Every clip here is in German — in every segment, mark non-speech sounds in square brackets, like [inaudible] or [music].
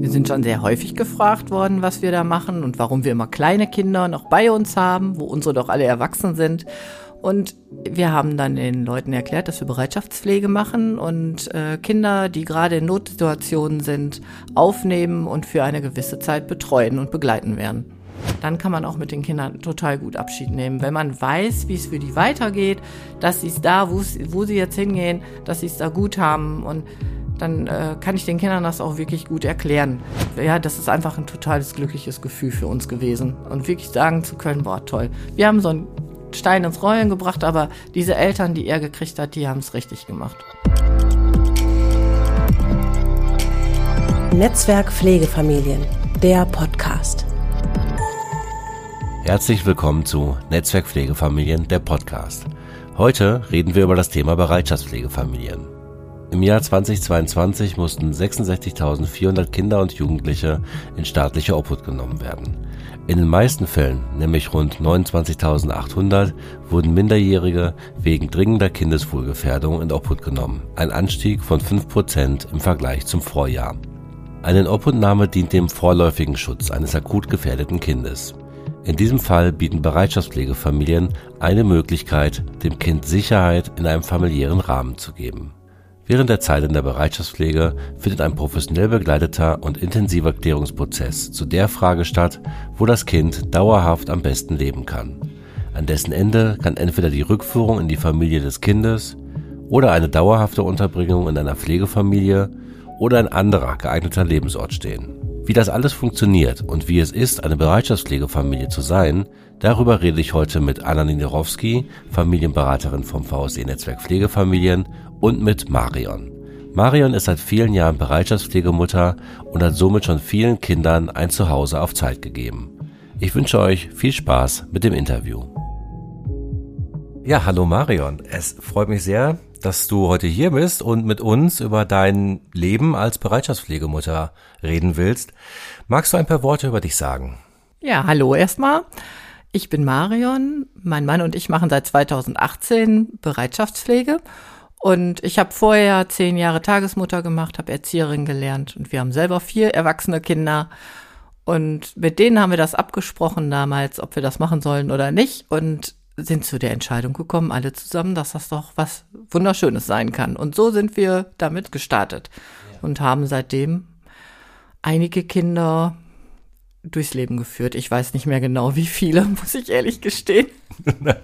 Wir sind schon sehr häufig gefragt worden, was wir da machen und warum wir immer kleine Kinder noch bei uns haben, wo unsere doch alle erwachsen sind. Und wir haben dann den Leuten erklärt, dass wir Bereitschaftspflege machen und äh, Kinder, die gerade in Notsituationen sind, aufnehmen und für eine gewisse Zeit betreuen und begleiten werden. Dann kann man auch mit den Kindern total gut Abschied nehmen. Wenn man weiß, wie es für die weitergeht, dass sie es da, wo sie jetzt hingehen, dass sie es da gut haben und dann äh, kann ich den Kindern das auch wirklich gut erklären. Ja, das ist einfach ein totales glückliches Gefühl für uns gewesen. Und wirklich sagen zu können, boah, toll. Wir haben so einen Stein ins Rollen gebracht, aber diese Eltern, die er gekriegt hat, die haben es richtig gemacht. Netzwerk Pflegefamilien, der Podcast. Herzlich willkommen zu Netzwerk Pflegefamilien, der Podcast. Heute reden wir über das Thema Bereitschaftspflegefamilien. Im Jahr 2022 mussten 66.400 Kinder und Jugendliche in staatliche Obhut genommen werden. In den meisten Fällen, nämlich rund 29.800, wurden Minderjährige wegen dringender Kindeswohlgefährdung in Obhut genommen, ein Anstieg von 5% im Vergleich zum Vorjahr. Eine Inobhutnahme dient dem vorläufigen Schutz eines akut gefährdeten Kindes. In diesem Fall bieten Bereitschaftspflegefamilien eine Möglichkeit, dem Kind Sicherheit in einem familiären Rahmen zu geben. Während der Zeit in der Bereitschaftspflege findet ein professionell begleiteter und intensiver Klärungsprozess zu der Frage statt, wo das Kind dauerhaft am besten leben kann. An dessen Ende kann entweder die Rückführung in die Familie des Kindes oder eine dauerhafte Unterbringung in einer Pflegefamilie oder ein anderer geeigneter Lebensort stehen. Wie das alles funktioniert und wie es ist, eine Bereitschaftspflegefamilie zu sein, darüber rede ich heute mit Anna Niderowski, Familienberaterin vom VSE Netzwerk Pflegefamilien und mit Marion. Marion ist seit vielen Jahren Bereitschaftspflegemutter und hat somit schon vielen Kindern ein Zuhause auf Zeit gegeben. Ich wünsche euch viel Spaß mit dem Interview. Ja, hallo Marion. Es freut mich sehr, dass du heute hier bist und mit uns über dein Leben als Bereitschaftspflegemutter reden willst. Magst du ein paar Worte über dich sagen? Ja, hallo erstmal. Ich bin Marion. Mein Mann und ich machen seit 2018 Bereitschaftspflege und ich habe vorher zehn Jahre Tagesmutter gemacht, habe Erzieherin gelernt und wir haben selber vier erwachsene Kinder. Und mit denen haben wir das abgesprochen damals, ob wir das machen sollen oder nicht. Und sind zu der Entscheidung gekommen, alle zusammen, dass das doch was Wunderschönes sein kann. Und so sind wir damit gestartet ja. und haben seitdem einige Kinder durchs Leben geführt. Ich weiß nicht mehr genau, wie viele, [laughs] muss ich ehrlich gestehen. [laughs]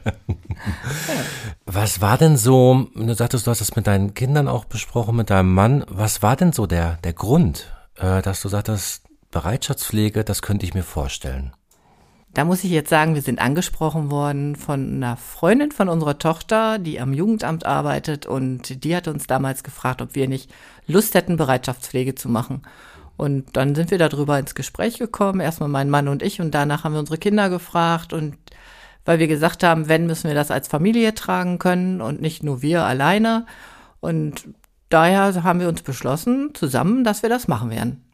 Was war denn so, du sagtest, du hast es mit deinen Kindern auch besprochen, mit deinem Mann, was war denn so der, der Grund, äh, dass du sagtest, Bereitschaftspflege, das könnte ich mir vorstellen? Da muss ich jetzt sagen, wir sind angesprochen worden von einer Freundin von unserer Tochter, die am Jugendamt arbeitet und die hat uns damals gefragt, ob wir nicht Lust hätten, Bereitschaftspflege zu machen. Und dann sind wir darüber ins Gespräch gekommen, erstmal mein Mann und ich, und danach haben wir unsere Kinder gefragt und weil wir gesagt haben, wenn müssen wir das als Familie tragen können und nicht nur wir alleine. Und daher haben wir uns beschlossen, zusammen, dass wir das machen werden.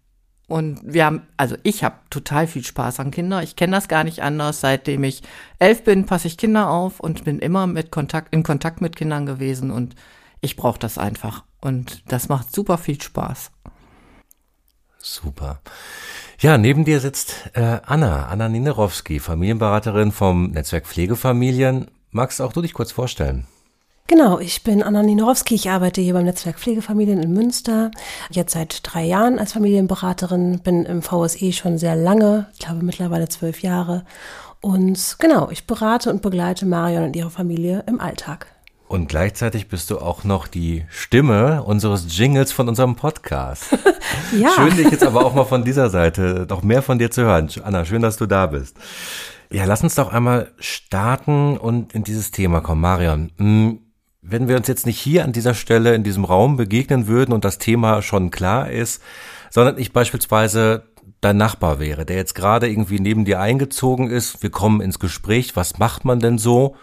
Und wir haben, also ich habe total viel Spaß an Kinder. Ich kenne das gar nicht anders. Seitdem ich elf bin, passe ich Kinder auf und bin immer mit Kontakt, in Kontakt mit Kindern gewesen und ich brauche das einfach. Und das macht super viel Spaß. Super. Ja, neben dir sitzt äh, Anna, Anna Ninerowski, Familienberaterin vom Netzwerk Pflegefamilien. Magst auch du dich kurz vorstellen? Genau, ich bin Anna Ninorowski. Ich arbeite hier beim Netzwerk Pflegefamilien in Münster. Jetzt seit drei Jahren als Familienberaterin, bin im VSE schon sehr lange, ich glaube mittlerweile zwölf Jahre. Und genau, ich berate und begleite Marion und ihre Familie im Alltag. Und gleichzeitig bist du auch noch die Stimme unseres Jingles von unserem Podcast. [laughs] ja. Schön, dich jetzt aber auch mal von dieser Seite noch mehr von dir zu hören. Anna, schön, dass du da bist. Ja, lass uns doch einmal starten und in dieses Thema kommen. Marion, hm, wenn wir uns jetzt nicht hier an dieser Stelle in diesem Raum begegnen würden und das Thema schon klar ist, sondern ich beispielsweise dein Nachbar wäre, der jetzt gerade irgendwie neben dir eingezogen ist, wir kommen ins Gespräch, was macht man denn so?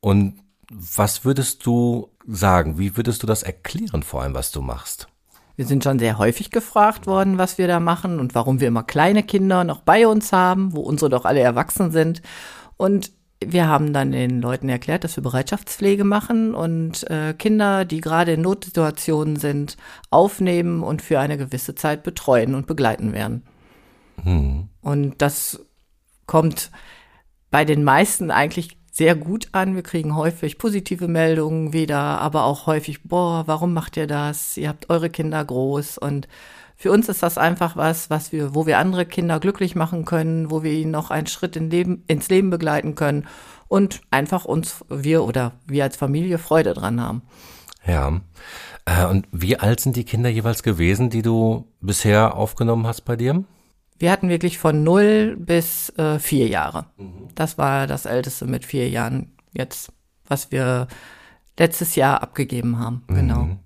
Und was würdest du sagen? Wie würdest du das erklären, vor allem, was du machst? Wir sind schon sehr häufig gefragt worden, was wir da machen und warum wir immer kleine Kinder noch bei uns haben, wo unsere doch alle erwachsen sind. Und wir haben dann den Leuten erklärt, dass wir Bereitschaftspflege machen und äh, Kinder, die gerade in Notsituationen sind, aufnehmen und für eine gewisse Zeit betreuen und begleiten werden. Hm. Und das kommt bei den meisten eigentlich sehr gut an. Wir kriegen häufig positive Meldungen wieder, aber auch häufig, boah, warum macht ihr das? Ihr habt eure Kinder groß und für uns ist das einfach was, was wir, wo wir andere Kinder glücklich machen können, wo wir ihnen noch einen Schritt in Leben, ins Leben begleiten können und einfach uns, wir oder wir als Familie Freude dran haben. Ja. Äh, und wie alt sind die Kinder jeweils gewesen, die du bisher aufgenommen hast bei dir? Wir hatten wirklich von null bis äh, vier Jahre. Mhm. Das war das Älteste mit vier Jahren jetzt, was wir letztes Jahr abgegeben haben. Genau. Mhm.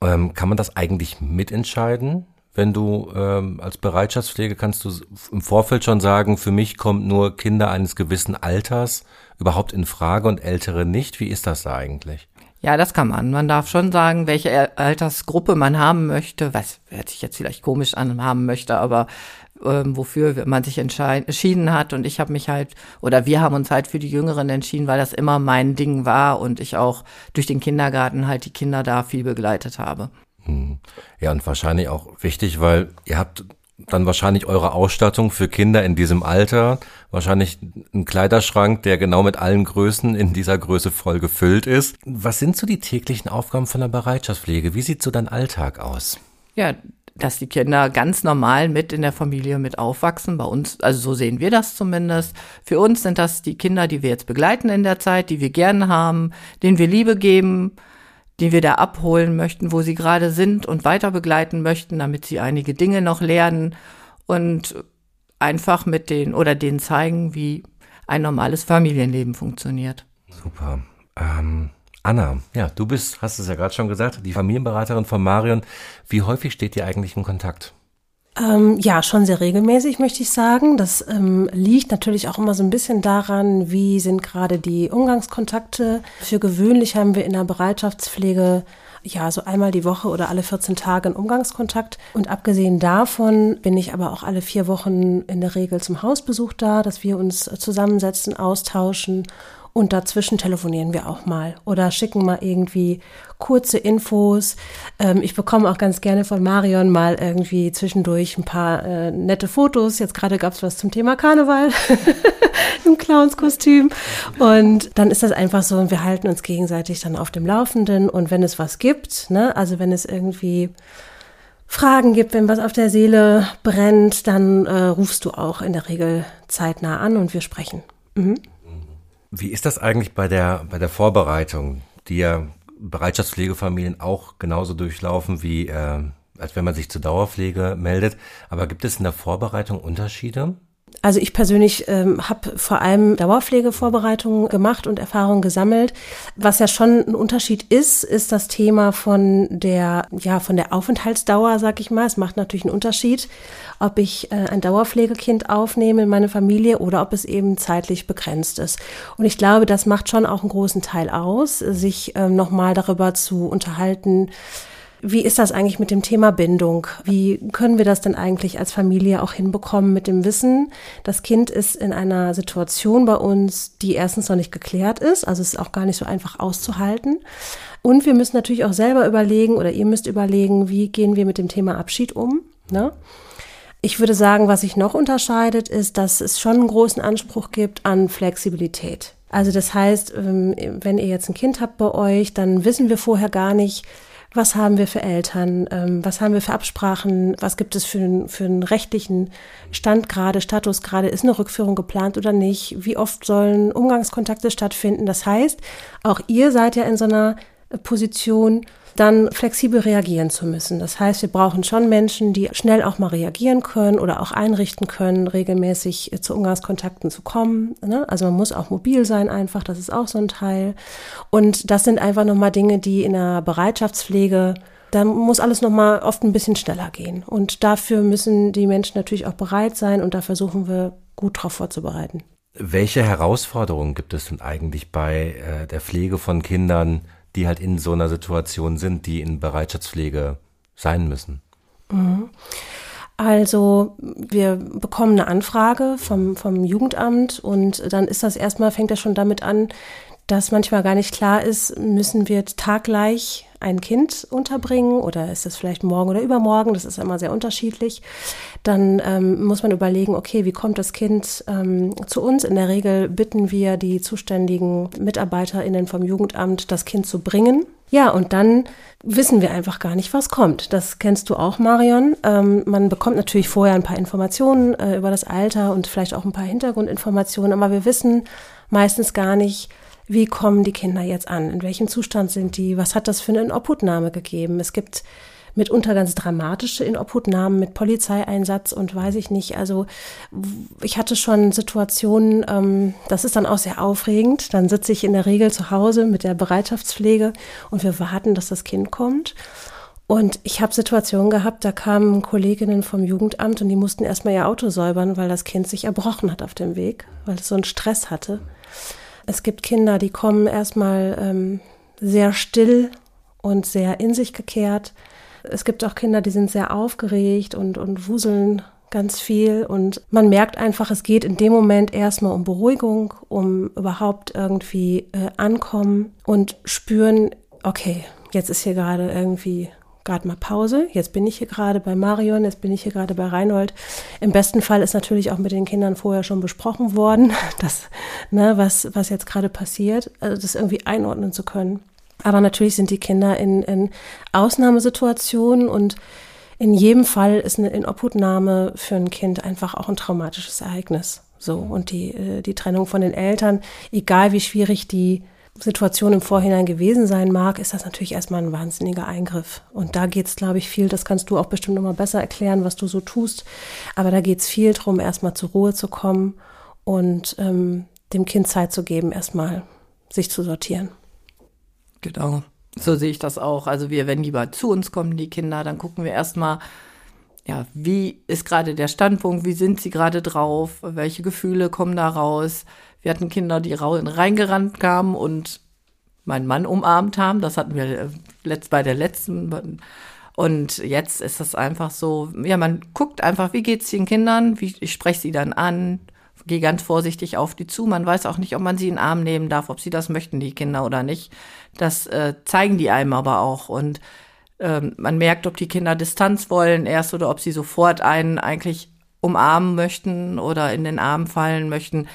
Ähm, kann man das eigentlich mitentscheiden? Wenn du ähm, als Bereitschaftspflege kannst du im Vorfeld schon sagen, für mich kommt nur Kinder eines gewissen Alters überhaupt in Frage und ältere nicht. Wie ist das da eigentlich? Ja, das kann man. Man darf schon sagen, welche Altersgruppe man haben möchte, was hört sich jetzt vielleicht komisch an, haben möchte, aber ähm, wofür man sich entschieden hat. Und ich habe mich halt, oder wir haben uns halt für die Jüngeren entschieden, weil das immer mein Ding war und ich auch durch den Kindergarten halt die Kinder da viel begleitet habe. Hm. Ja, und wahrscheinlich auch wichtig, weil ihr habt dann wahrscheinlich eure Ausstattung für Kinder in diesem Alter, wahrscheinlich ein Kleiderschrank, der genau mit allen Größen in dieser Größe voll gefüllt ist. Was sind so die täglichen Aufgaben von der Bereitschaftspflege? Wie sieht so dein Alltag aus? Ja, dass die Kinder ganz normal mit in der Familie mit aufwachsen. Bei uns, also so sehen wir das zumindest. Für uns sind das die Kinder, die wir jetzt begleiten in der Zeit, die wir gerne haben, denen wir Liebe geben, die wir da abholen möchten, wo sie gerade sind und weiter begleiten möchten, damit sie einige Dinge noch lernen und einfach mit denen oder denen zeigen, wie ein normales Familienleben funktioniert. Super. Ähm, Anna, ja, du bist, hast es ja gerade schon gesagt, die Familienberaterin von Marion. Wie häufig steht ihr eigentlich in Kontakt? Ähm, ja, schon sehr regelmäßig, möchte ich sagen. Das ähm, liegt natürlich auch immer so ein bisschen daran, wie sind gerade die Umgangskontakte. Für gewöhnlich haben wir in der Bereitschaftspflege ja, so einmal die Woche oder alle 14 Tage einen Umgangskontakt. Und abgesehen davon bin ich aber auch alle vier Wochen in der Regel zum Hausbesuch da, dass wir uns zusammensetzen, austauschen und dazwischen telefonieren wir auch mal oder schicken mal irgendwie kurze Infos. Ähm, ich bekomme auch ganz gerne von Marion mal irgendwie zwischendurch ein paar äh, nette Fotos. Jetzt gerade gab es was zum Thema Karneval [laughs] im Clownskostüm. Und dann ist das einfach so, und wir halten uns gegenseitig dann auf dem Laufenden. Und wenn es was gibt, ne, also wenn es irgendwie Fragen gibt, wenn was auf der Seele brennt, dann äh, rufst du auch in der Regel zeitnah an und wir sprechen. Mhm. Wie ist das eigentlich bei der, bei der Vorbereitung, die ja Bereitschaftspflegefamilien auch genauso durchlaufen wie, äh, als wenn man sich zur Dauerpflege meldet. Aber gibt es in der Vorbereitung Unterschiede? Also ich persönlich ähm, habe vor allem Dauerpflegevorbereitungen gemacht und Erfahrungen gesammelt. Was ja schon ein Unterschied ist, ist das Thema von der ja von der Aufenthaltsdauer, sag ich mal. Es macht natürlich einen Unterschied, ob ich äh, ein Dauerpflegekind aufnehme in meine Familie oder ob es eben zeitlich begrenzt ist. Und ich glaube, das macht schon auch einen großen Teil aus, sich ähm, nochmal darüber zu unterhalten wie ist das eigentlich mit dem Thema Bindung? Wie können wir das denn eigentlich als Familie auch hinbekommen mit dem Wissen, das Kind ist in einer Situation bei uns, die erstens noch nicht geklärt ist, also es ist auch gar nicht so einfach auszuhalten. Und wir müssen natürlich auch selber überlegen oder ihr müsst überlegen, wie gehen wir mit dem Thema Abschied um. Ne? Ich würde sagen, was sich noch unterscheidet, ist, dass es schon einen großen Anspruch gibt an Flexibilität. Also das heißt, ähm, wenn ihr jetzt ein Kind habt bei euch, dann wissen wir vorher gar nicht, was haben wir für Eltern, ähm, was haben wir für Absprachen, was gibt es für, für einen rechtlichen Stand gerade, Status gerade, ist eine Rückführung geplant oder nicht, wie oft sollen Umgangskontakte stattfinden. Das heißt, auch ihr seid ja in so einer Position, dann flexibel reagieren zu müssen. Das heißt, wir brauchen schon Menschen, die schnell auch mal reagieren können oder auch einrichten können, regelmäßig äh, zu Umgangskontakten zu kommen. Ne? Also man muss auch mobil sein einfach, das ist auch so ein Teil. Und das sind einfach nochmal Dinge, die in der Bereitschaftspflege da muss alles nochmal oft ein bisschen schneller gehen. Und dafür müssen die Menschen natürlich auch bereit sein und da versuchen wir gut drauf vorzubereiten. Welche Herausforderungen gibt es denn eigentlich bei äh, der Pflege von Kindern die halt in so einer Situation sind, die in Bereitschaftspflege sein müssen. Mhm. Also wir bekommen eine Anfrage vom, vom Jugendamt und dann ist das erstmal, fängt das schon damit an, dass manchmal gar nicht klar ist, müssen wir taggleich ein Kind unterbringen oder ist das vielleicht morgen oder übermorgen, das ist immer sehr unterschiedlich. Dann ähm, muss man überlegen, okay, wie kommt das Kind ähm, zu uns? In der Regel bitten wir die zuständigen MitarbeiterInnen vom Jugendamt, das Kind zu bringen. Ja, und dann wissen wir einfach gar nicht, was kommt. Das kennst du auch, Marion. Ähm, man bekommt natürlich vorher ein paar Informationen äh, über das Alter und vielleicht auch ein paar Hintergrundinformationen, aber wir wissen meistens gar nicht, wie kommen die Kinder jetzt an? In welchem Zustand sind die? Was hat das für eine Inobhutnahme gegeben? Es gibt mitunter ganz dramatische Inobhutnahmen mit Polizeieinsatz und weiß ich nicht. Also ich hatte schon Situationen, ähm, das ist dann auch sehr aufregend. Dann sitze ich in der Regel zu Hause mit der Bereitschaftspflege und wir warten, dass das Kind kommt. Und ich habe Situationen gehabt, da kamen Kolleginnen vom Jugendamt und die mussten erstmal ihr Auto säubern, weil das Kind sich erbrochen hat auf dem Weg, weil es so einen Stress hatte. Es gibt Kinder, die kommen erstmal ähm, sehr still und sehr in sich gekehrt. Es gibt auch Kinder, die sind sehr aufgeregt und, und wuseln ganz viel. Und man merkt einfach, es geht in dem Moment erstmal um Beruhigung, um überhaupt irgendwie äh, ankommen und spüren, okay, jetzt ist hier gerade irgendwie gerade mal Pause. Jetzt bin ich hier gerade bei Marion, jetzt bin ich hier gerade bei Reinhold. Im besten Fall ist natürlich auch mit den Kindern vorher schon besprochen worden, [laughs] dass, ne, was, was jetzt gerade passiert, also das irgendwie einordnen zu können. Aber natürlich sind die Kinder in, in Ausnahmesituationen und in jedem Fall ist eine Inobhutnahme für ein Kind einfach auch ein traumatisches Ereignis. So. Und die, äh, die Trennung von den Eltern, egal wie schwierig die Situation im Vorhinein gewesen sein mag, ist das natürlich erstmal ein wahnsinniger Eingriff. Und da geht es, glaube ich, viel, das kannst du auch bestimmt nochmal besser erklären, was du so tust. Aber da geht es viel darum, erstmal zur Ruhe zu kommen und ähm, dem Kind Zeit zu geben, erstmal sich zu sortieren. Genau. So sehe ich das auch. Also wir, wenn die mal zu uns kommen, die Kinder, dann gucken wir erstmal, ja, wie ist gerade der Standpunkt, wie sind sie gerade drauf, welche Gefühle kommen da raus, wir hatten Kinder, die reingerannt kamen und meinen Mann umarmt haben. Das hatten wir äh, bei der letzten. Und jetzt ist das einfach so, ja, man guckt einfach, wie geht's den Kindern, wie, ich spreche sie dann an, gehe ganz vorsichtig auf die zu. Man weiß auch nicht, ob man sie in den Arm nehmen darf, ob sie das möchten, die Kinder oder nicht. Das äh, zeigen die einem aber auch. Und ähm, man merkt, ob die Kinder Distanz wollen erst oder ob sie sofort einen eigentlich umarmen möchten oder in den Arm fallen möchten.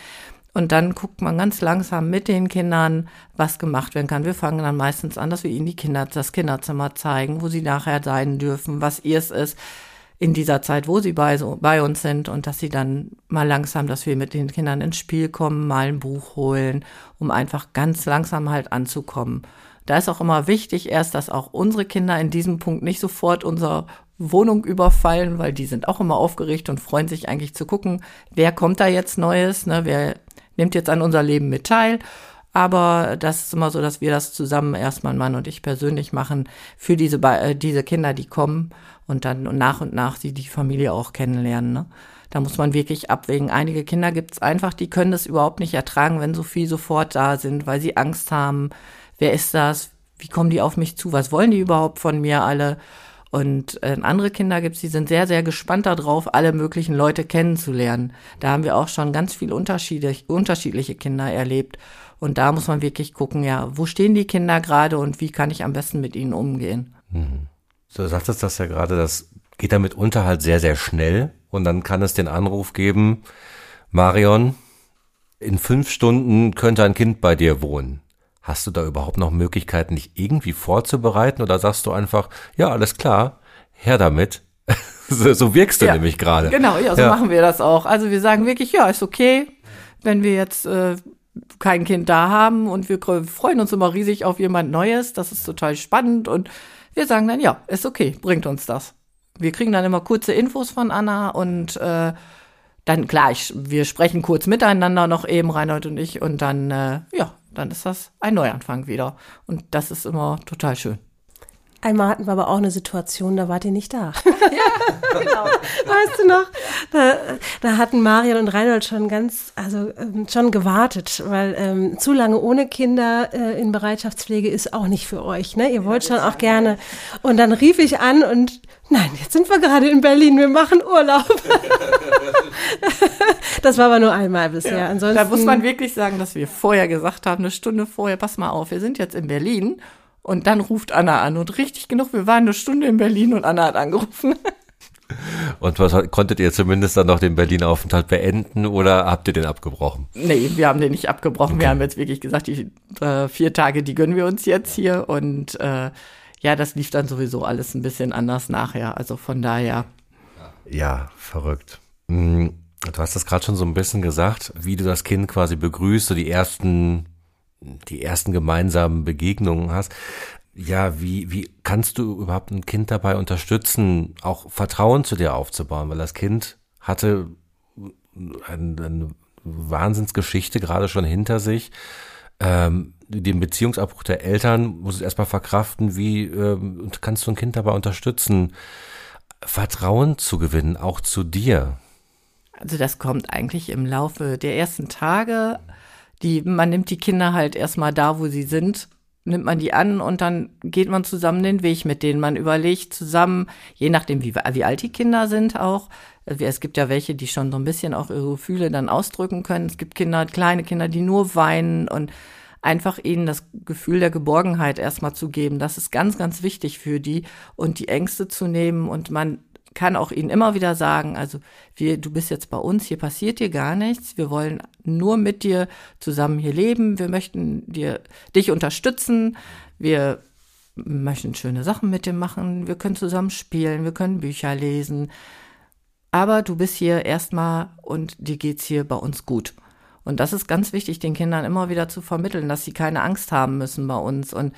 Und dann guckt man ganz langsam mit den Kindern, was gemacht werden kann. Wir fangen dann meistens an, dass wir ihnen die Kinder, das Kinderzimmer zeigen, wo sie nachher sein dürfen, was ihrs ist in dieser Zeit, wo sie bei, so, bei uns sind und dass sie dann mal langsam, dass wir mit den Kindern ins Spiel kommen, mal ein Buch holen, um einfach ganz langsam halt anzukommen. Da ist auch immer wichtig erst, dass auch unsere Kinder in diesem Punkt nicht sofort unsere Wohnung überfallen, weil die sind auch immer aufgeregt und freuen sich eigentlich zu gucken, wer kommt da jetzt Neues, ne, wer nimmt jetzt an unser Leben mit teil. Aber das ist immer so, dass wir das zusammen erstmal Mann und ich persönlich machen für diese, äh, diese Kinder, die kommen und dann nach und nach sie die Familie auch kennenlernen. Ne? Da muss man wirklich abwägen. Einige Kinder gibt es einfach, die können das überhaupt nicht ertragen, wenn so viel sofort da sind, weil sie Angst haben. Wer ist das? Wie kommen die auf mich zu? Was wollen die überhaupt von mir alle? Und äh, andere Kinder gibt's, die sind sehr, sehr gespannt darauf, alle möglichen Leute kennenzulernen. Da haben wir auch schon ganz viele unterschiedliche, unterschiedliche Kinder erlebt. Und da muss man wirklich gucken, ja, wo stehen die Kinder gerade und wie kann ich am besten mit ihnen umgehen. Mhm. So, du sagtest das ja gerade, das geht damit unter halt sehr, sehr schnell. Und dann kann es den Anruf geben, Marion, in fünf Stunden könnte ein Kind bei dir wohnen. Hast du da überhaupt noch Möglichkeiten, dich irgendwie vorzubereiten oder sagst du einfach, ja, alles klar, her damit? [laughs] so, so wirkst du ja, nämlich gerade. Genau, ja, so ja. machen wir das auch. Also wir sagen wirklich, ja, ist okay, wenn wir jetzt äh, kein Kind da haben und wir freuen uns immer riesig auf jemand Neues. Das ist total spannend und wir sagen dann, ja, ist okay, bringt uns das. Wir kriegen dann immer kurze Infos von Anna und äh, dann klar, ich, wir sprechen kurz miteinander noch eben, Reinhold und ich, und dann, äh, ja, dann ist das ein Neuanfang wieder. Und das ist immer total schön. Einmal hatten wir aber auch eine Situation, da wart ihr nicht da. [laughs] ja, genau. weißt du noch, da, da hatten Marian und Reinhold schon ganz, also ähm, schon gewartet, weil ähm, zu lange ohne Kinder äh, in Bereitschaftspflege ist auch nicht für euch. Ne? Ihr wollt schon auch gerne. Und dann rief ich an und nein, jetzt sind wir gerade in Berlin, wir machen Urlaub. [laughs] das war aber nur einmal bisher. Ja, Ansonsten, da muss man wirklich sagen, dass wir vorher gesagt haben, eine Stunde vorher, pass mal auf, wir sind jetzt in Berlin. Und dann ruft Anna an und richtig genug, wir waren eine Stunde in Berlin und Anna hat angerufen. [laughs] Und was konntet ihr zumindest dann noch den Berlin-Aufenthalt beenden oder habt ihr den abgebrochen? Nee, wir haben den nicht abgebrochen. Okay. Wir haben jetzt wirklich gesagt, die äh, vier Tage, die gönnen wir uns jetzt hier. Und äh, ja, das lief dann sowieso alles ein bisschen anders nachher. Also von daher. Ja, verrückt. Hm, du hast das gerade schon so ein bisschen gesagt, wie du das Kind quasi begrüßt, so die ersten, die ersten gemeinsamen Begegnungen hast ja, wie, wie kannst du überhaupt ein Kind dabei unterstützen, auch Vertrauen zu dir aufzubauen? Weil das Kind hatte eine, eine Wahnsinnsgeschichte gerade schon hinter sich. Ähm, den Beziehungsabbruch der Eltern muss es erstmal verkraften. Wie ähm, kannst du ein Kind dabei unterstützen, Vertrauen zu gewinnen, auch zu dir? Also das kommt eigentlich im Laufe der ersten Tage. Die, man nimmt die Kinder halt erstmal da, wo sie sind nimmt man die an und dann geht man zusammen den Weg mit denen. Man überlegt zusammen, je nachdem, wie, wie alt die Kinder sind auch. Es gibt ja welche, die schon so ein bisschen auch ihre Gefühle dann ausdrücken können. Es gibt Kinder, kleine Kinder, die nur weinen und einfach ihnen das Gefühl der Geborgenheit erstmal zu geben. Das ist ganz, ganz wichtig für die und die Ängste zu nehmen und man kann auch ihnen immer wieder sagen, also wir, du bist jetzt bei uns, hier passiert dir gar nichts. Wir wollen nur mit dir zusammen hier leben. Wir möchten dir, dich unterstützen. Wir möchten schöne Sachen mit dir machen. Wir können zusammen spielen. Wir können Bücher lesen. Aber du bist hier erstmal und dir geht's hier bei uns gut. Und das ist ganz wichtig, den Kindern immer wieder zu vermitteln, dass sie keine Angst haben müssen bei uns und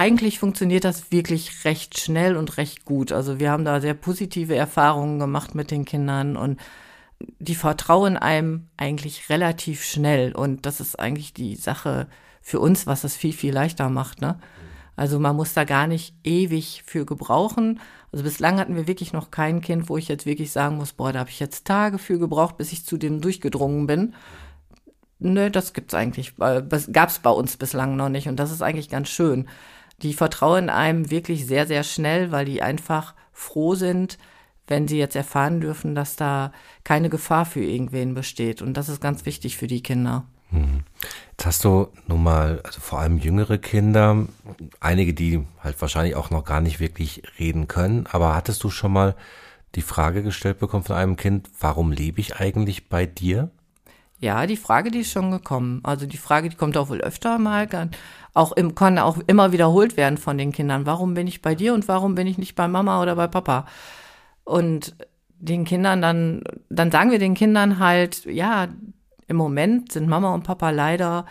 eigentlich funktioniert das wirklich recht schnell und recht gut. Also wir haben da sehr positive Erfahrungen gemacht mit den Kindern und die vertrauen einem eigentlich relativ schnell. Und das ist eigentlich die Sache für uns, was das viel, viel leichter macht. Ne? Also man muss da gar nicht ewig für gebrauchen. Also bislang hatten wir wirklich noch kein Kind, wo ich jetzt wirklich sagen muss, boah, da habe ich jetzt Tage für gebraucht, bis ich zu dem durchgedrungen bin. Nö, das gibt's eigentlich, das gab's bei uns bislang noch nicht und das ist eigentlich ganz schön die vertrauen einem wirklich sehr, sehr schnell, weil die einfach froh sind, wenn sie jetzt erfahren dürfen, dass da keine Gefahr für irgendwen besteht. Und das ist ganz wichtig für die Kinder. Mhm. Jetzt hast du nun mal, also vor allem jüngere Kinder, einige, die halt wahrscheinlich auch noch gar nicht wirklich reden können, aber hattest du schon mal die Frage gestellt bekommen von einem Kind, warum lebe ich eigentlich bei dir? Ja, die Frage, die ist schon gekommen. Also die Frage, die kommt auch wohl öfter mal, auch im, kann auch immer wiederholt werden von den Kindern. Warum bin ich bei dir und warum bin ich nicht bei Mama oder bei Papa? Und den Kindern dann, dann sagen wir den Kindern halt, ja, im Moment sind Mama und Papa leider,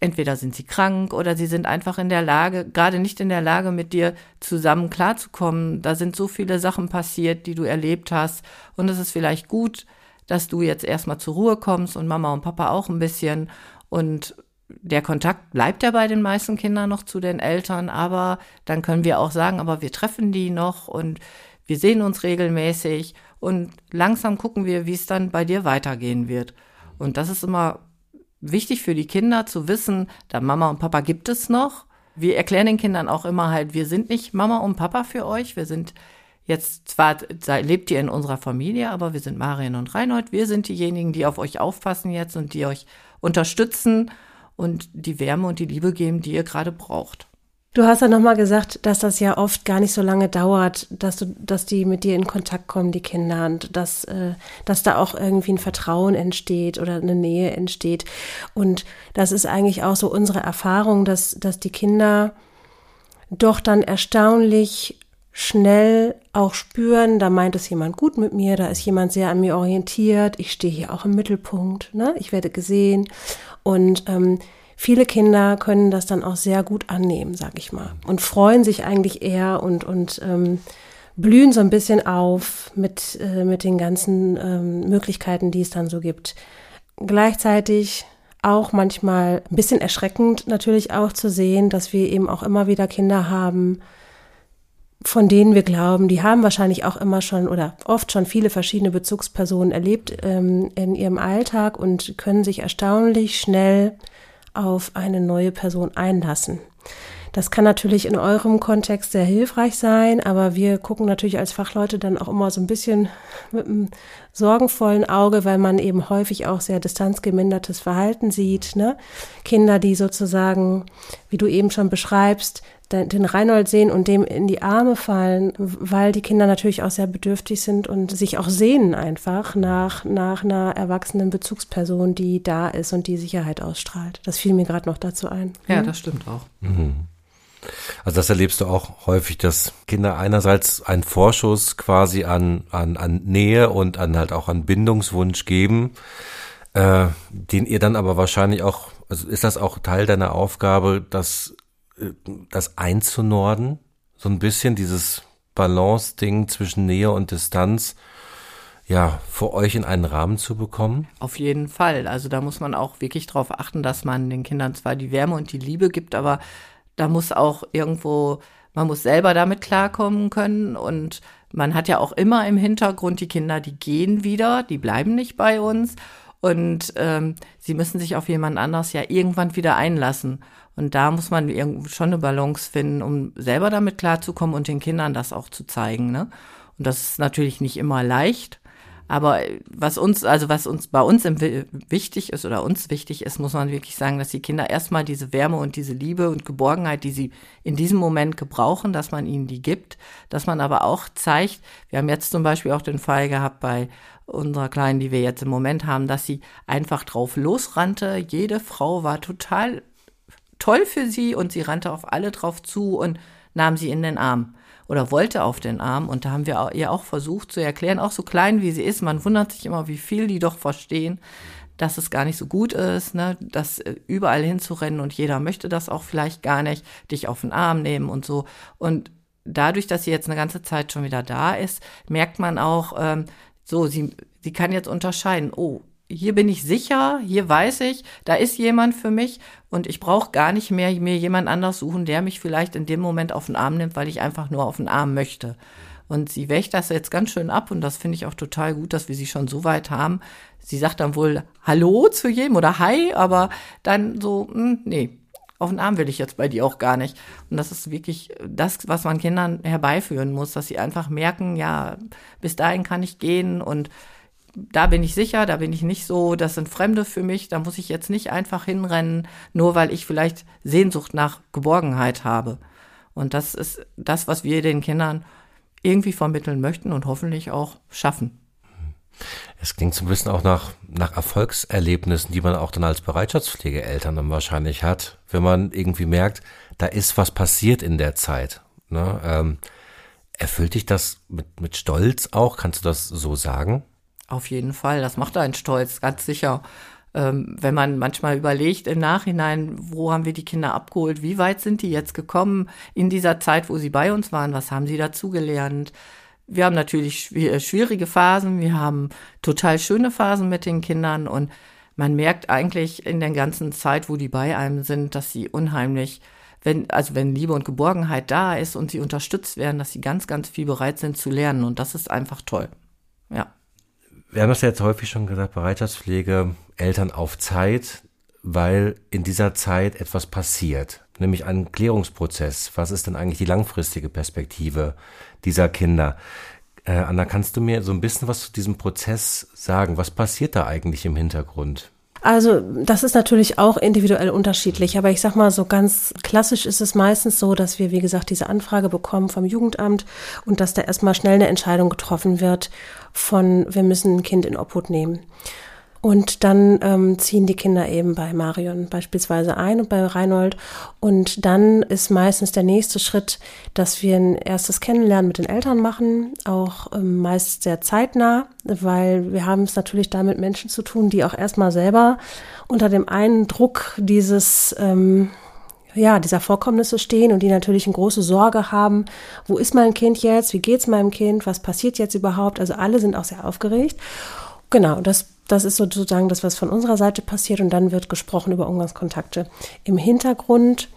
entweder sind sie krank oder sie sind einfach in der Lage, gerade nicht in der Lage, mit dir zusammen klarzukommen. Da sind so viele Sachen passiert, die du erlebt hast. Und es ist vielleicht gut, dass du jetzt erstmal zur Ruhe kommst und Mama und Papa auch ein bisschen. Und der Kontakt bleibt ja bei den meisten Kindern noch zu den Eltern, aber dann können wir auch sagen, aber wir treffen die noch und wir sehen uns regelmäßig und langsam gucken wir, wie es dann bei dir weitergehen wird. Und das ist immer wichtig für die Kinder zu wissen, da Mama und Papa gibt es noch. Wir erklären den Kindern auch immer halt, wir sind nicht Mama und Papa für euch, wir sind Jetzt zwar lebt ihr in unserer Familie, aber wir sind Marian und Reinhold. Wir sind diejenigen, die auf euch aufpassen jetzt und die euch unterstützen und die Wärme und die Liebe geben, die ihr gerade braucht. Du hast ja nochmal gesagt, dass das ja oft gar nicht so lange dauert, dass du, dass die mit dir in Kontakt kommen, die Kinder, und dass, äh, dass da auch irgendwie ein Vertrauen entsteht oder eine Nähe entsteht. Und das ist eigentlich auch so unsere Erfahrung, dass, dass die Kinder doch dann erstaunlich schnell auch spüren, da meint es jemand gut mit mir, da ist jemand sehr an mir orientiert, ich stehe hier auch im Mittelpunkt, ne? ich werde gesehen und ähm, viele Kinder können das dann auch sehr gut annehmen, sag ich mal, und freuen sich eigentlich eher und, und ähm, blühen so ein bisschen auf mit, äh, mit den ganzen ähm, Möglichkeiten, die es dann so gibt. Gleichzeitig auch manchmal ein bisschen erschreckend natürlich auch zu sehen, dass wir eben auch immer wieder Kinder haben, von denen wir glauben, die haben wahrscheinlich auch immer schon oder oft schon viele verschiedene Bezugspersonen erlebt ähm, in ihrem Alltag und können sich erstaunlich schnell auf eine neue Person einlassen. Das kann natürlich in eurem Kontext sehr hilfreich sein, aber wir gucken natürlich als Fachleute dann auch immer so ein bisschen [laughs] mit einem sorgenvollen Auge, weil man eben häufig auch sehr distanzgemindertes Verhalten sieht. Ne? Kinder, die sozusagen, wie du eben schon beschreibst, den Reinhold sehen und dem in die Arme fallen, weil die Kinder natürlich auch sehr bedürftig sind und sich auch sehnen einfach nach, nach einer erwachsenen Bezugsperson, die da ist und die Sicherheit ausstrahlt. Das fiel mir gerade noch dazu ein. Ja, mhm. das stimmt auch. Mhm. Also das erlebst du auch häufig, dass Kinder einerseits einen Vorschuss quasi an, an, an Nähe und an halt auch an Bindungswunsch geben, äh, den ihr dann aber wahrscheinlich auch, also ist das auch Teil deiner Aufgabe, das, das einzunorden? So ein bisschen dieses Balance-Ding zwischen Nähe und Distanz, ja, für euch in einen Rahmen zu bekommen? Auf jeden Fall. Also da muss man auch wirklich darauf achten, dass man den Kindern zwar die Wärme und die Liebe gibt, aber da muss auch irgendwo, man muss selber damit klarkommen können und man hat ja auch immer im Hintergrund die Kinder, die gehen wieder, die bleiben nicht bei uns und ähm, sie müssen sich auf jemand anders ja irgendwann wieder einlassen. Und da muss man schon eine Balance finden, um selber damit klarzukommen und den Kindern das auch zu zeigen. Ne? Und das ist natürlich nicht immer leicht. Aber was uns, also was uns bei uns wichtig ist oder uns wichtig ist, muss man wirklich sagen, dass die Kinder erstmal diese Wärme und diese Liebe und Geborgenheit, die sie in diesem Moment gebrauchen, dass man ihnen die gibt, dass man aber auch zeigt, wir haben jetzt zum Beispiel auch den Fall gehabt bei unserer Kleinen, die wir jetzt im Moment haben, dass sie einfach drauf losrannte. Jede Frau war total toll für sie und sie rannte auf alle drauf zu und nahm sie in den Arm oder wollte auf den Arm. Und da haben wir ihr auch versucht zu erklären, auch so klein wie sie ist, man wundert sich immer, wie viel die doch verstehen, dass es gar nicht so gut ist, ne, das äh, überall hinzurennen und jeder möchte das auch vielleicht gar nicht, dich auf den Arm nehmen und so. Und dadurch, dass sie jetzt eine ganze Zeit schon wieder da ist, merkt man auch, ähm, so, sie, sie kann jetzt unterscheiden, oh, hier bin ich sicher, hier weiß ich, da ist jemand für mich und ich brauche gar nicht mehr mir jemand anders suchen, der mich vielleicht in dem Moment auf den Arm nimmt, weil ich einfach nur auf den Arm möchte. Und sie wächt das jetzt ganz schön ab und das finde ich auch total gut, dass wir sie schon so weit haben. Sie sagt dann wohl Hallo zu jedem oder Hi, aber dann so, mh, hm, nee, auf den Arm will ich jetzt bei dir auch gar nicht. Und das ist wirklich das, was man Kindern herbeiführen muss, dass sie einfach merken, ja, bis dahin kann ich gehen und da bin ich sicher, da bin ich nicht so, das sind Fremde für mich, da muss ich jetzt nicht einfach hinrennen, nur weil ich vielleicht Sehnsucht nach Geborgenheit habe. Und das ist das, was wir den Kindern irgendwie vermitteln möchten und hoffentlich auch schaffen. Es klingt so ein bisschen auch nach, nach Erfolgserlebnissen, die man auch dann als Bereitschaftspflegeeltern dann wahrscheinlich hat, wenn man irgendwie merkt, da ist was passiert in der Zeit. Ne? Ähm, erfüllt dich das mit, mit Stolz auch? Kannst du das so sagen? Auf jeden Fall, das macht einen stolz, ganz sicher. Ähm, wenn man manchmal überlegt im Nachhinein, wo haben wir die Kinder abgeholt, wie weit sind die jetzt gekommen in dieser Zeit, wo sie bei uns waren, was haben sie dazugelernt. Wir haben natürlich äh, schwierige Phasen, wir haben total schöne Phasen mit den Kindern und man merkt eigentlich in der ganzen Zeit, wo die bei einem sind, dass sie unheimlich, wenn, also wenn Liebe und Geborgenheit da ist und sie unterstützt werden, dass sie ganz, ganz viel bereit sind zu lernen und das ist einfach toll. Ja. Wir haben das ja jetzt häufig schon gesagt, Bereitschaftspflege, Eltern auf Zeit, weil in dieser Zeit etwas passiert, nämlich ein Klärungsprozess. Was ist denn eigentlich die langfristige Perspektive dieser Kinder? Äh, Anna, kannst du mir so ein bisschen was zu diesem Prozess sagen? Was passiert da eigentlich im Hintergrund? Also das ist natürlich auch individuell unterschiedlich, aber ich sag mal so ganz klassisch ist es meistens so, dass wir wie gesagt diese Anfrage bekommen vom Jugendamt und dass da erstmal schnell eine Entscheidung getroffen wird von wir müssen ein Kind in Obhut nehmen. Und dann ähm, ziehen die Kinder eben bei Marion beispielsweise ein und bei Reinhold. Und dann ist meistens der nächste Schritt, dass wir ein erstes Kennenlernen mit den Eltern machen, auch ähm, meist sehr zeitnah, weil wir haben es natürlich da mit Menschen zu tun, die auch erstmal selber unter dem Eindruck dieses ähm, ja, dieser Vorkommnisse stehen und die natürlich eine große Sorge haben, wo ist mein Kind jetzt, wie geht's meinem Kind, was passiert jetzt überhaupt? Also alle sind auch sehr aufgeregt. Genau, das das ist sozusagen das, was von unserer Seite passiert und dann wird gesprochen über Umgangskontakte. Im Hintergrund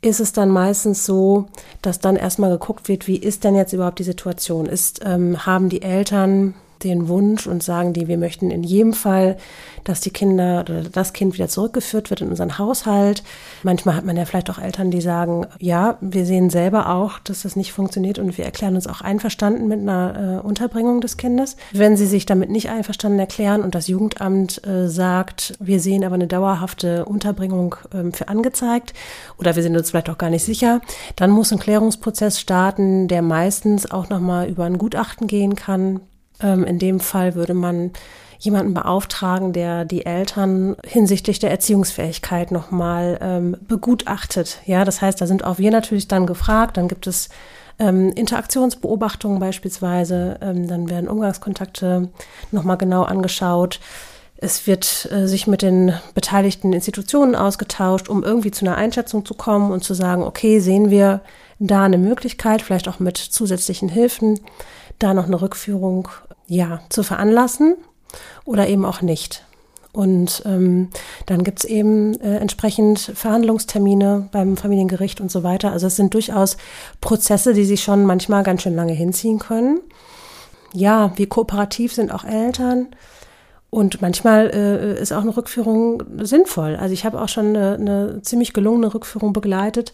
ist es dann meistens so, dass dann erstmal geguckt wird, wie ist denn jetzt überhaupt die Situation? Ist, ähm, haben die Eltern den Wunsch und sagen die, wir möchten in jedem Fall, dass die Kinder oder das Kind wieder zurückgeführt wird in unseren Haushalt. Manchmal hat man ja vielleicht auch Eltern, die sagen, ja, wir sehen selber auch, dass das nicht funktioniert und wir erklären uns auch einverstanden mit einer äh, Unterbringung des Kindes. Wenn sie sich damit nicht einverstanden erklären und das Jugendamt äh, sagt, wir sehen aber eine dauerhafte Unterbringung äh, für angezeigt oder wir sind uns vielleicht auch gar nicht sicher, dann muss ein Klärungsprozess starten, der meistens auch nochmal über ein Gutachten gehen kann ähm, in dem Fall würde man jemanden beauftragen, der die Eltern hinsichtlich der Erziehungsfähigkeit nochmal ähm, begutachtet. Ja, das heißt, da sind auch wir natürlich dann gefragt. Dann gibt es ähm, Interaktionsbeobachtungen beispielsweise. Ähm, dann werden Umgangskontakte nochmal genau angeschaut. Es wird äh, sich mit den beteiligten Institutionen ausgetauscht, um irgendwie zu einer Einschätzung zu kommen und zu sagen, okay, sehen wir da eine Möglichkeit, vielleicht auch mit zusätzlichen Hilfen, da noch eine Rückführung ja, zu veranlassen oder eben auch nicht. Und ähm, dann gibt's eben äh, entsprechend Verhandlungstermine beim Familiengericht und so weiter. Also es sind durchaus Prozesse, die sich schon manchmal ganz schön lange hinziehen können. Ja, wie kooperativ sind auch Eltern. Und manchmal äh, ist auch eine Rückführung sinnvoll. Also ich habe auch schon eine, eine, ziemlich gelungene Rückführung begleitet.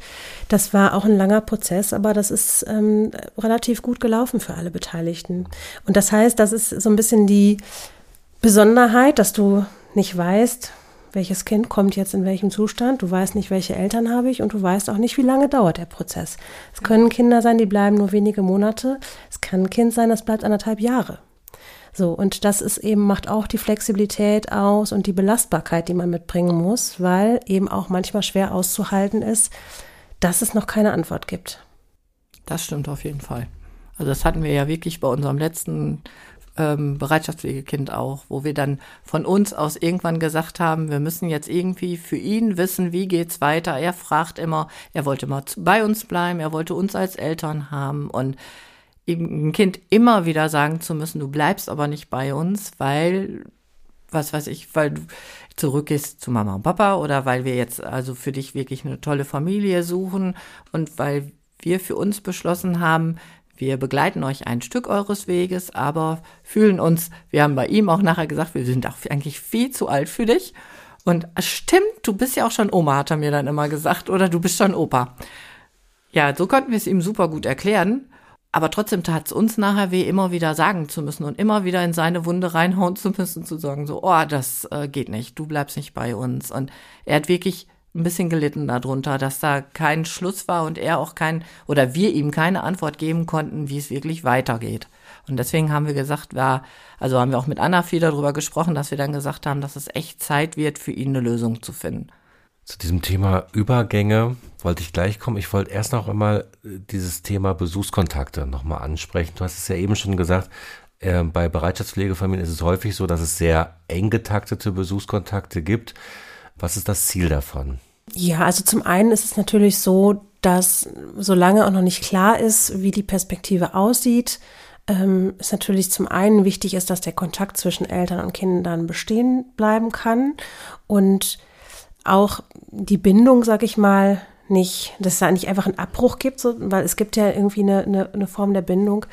Das war auch ein langer Prozess, aber das ist ähm, relativ gut gelaufen für alle Beteiligten. Und das heißt, das ist so ein bisschen die Besonderheit, dass du nicht weißt, welches Kind kommt jetzt in welchem Zustand. Du weißt nicht, welche Eltern habe ich und du weißt auch nicht, wie lange dauert der Prozess. Es können Kinder sein, die bleiben nur wenige Monate. Es kann ein Kind sein, das bleibt anderthalb Jahre. So, und das ist eben, macht auch die Flexibilität aus und die Belastbarkeit, die man mitbringen muss, weil eben auch manchmal schwer auszuhalten ist, dass es noch keine Antwort gibt. Das stimmt auf jeden Fall. Also das hatten wir ja wirklich bei unserem letzten ähm, Bereitschaftspflegekind auch, wo wir dann von uns aus irgendwann gesagt haben, wir müssen jetzt irgendwie für ihn wissen, wie geht's weiter. Er fragt immer, er wollte mal bei uns bleiben, er wollte uns als Eltern haben und ein Kind immer wieder sagen zu müssen, du bleibst aber nicht bei uns, weil, was weiß ich, weil du zurückgehst zu Mama und Papa oder weil wir jetzt also für dich wirklich eine tolle Familie suchen und weil wir für uns beschlossen haben, wir begleiten euch ein Stück eures Weges, aber fühlen uns, wir haben bei ihm auch nachher gesagt, wir sind auch eigentlich viel zu alt für dich. Und stimmt, du bist ja auch schon Oma, hat er mir dann immer gesagt, oder du bist schon Opa. Ja, so konnten wir es ihm super gut erklären. Aber trotzdem tat es uns nachher weh, immer wieder sagen zu müssen und immer wieder in seine Wunde reinhauen zu müssen, zu sagen, so, oh, das äh, geht nicht, du bleibst nicht bei uns. Und er hat wirklich ein bisschen gelitten darunter, dass da kein Schluss war und er auch kein, oder wir ihm keine Antwort geben konnten, wie es wirklich weitergeht. Und deswegen haben wir gesagt, war, also haben wir auch mit Anna viel darüber gesprochen, dass wir dann gesagt haben, dass es echt Zeit wird, für ihn eine Lösung zu finden. Zu diesem Thema Übergänge wollte ich gleich kommen. Ich wollte erst noch einmal äh, dieses Thema Besuchskontakte nochmal ansprechen. Du hast es ja eben schon gesagt, äh, bei Bereitschaftspflegefamilien ist es häufig so, dass es sehr eng getaktete Besuchskontakte gibt. Was ist das Ziel davon? Ja, also zum einen ist es natürlich so, dass solange auch noch nicht klar ist, wie die Perspektive aussieht, ähm, ist natürlich zum einen wichtig ist, dass der Kontakt zwischen Eltern und Kindern bestehen bleiben kann und auch die Bindung, sag ich mal, nicht, dass es da nicht einfach einen Abbruch gibt, so, weil es gibt ja irgendwie eine, eine, eine Form der Bindung.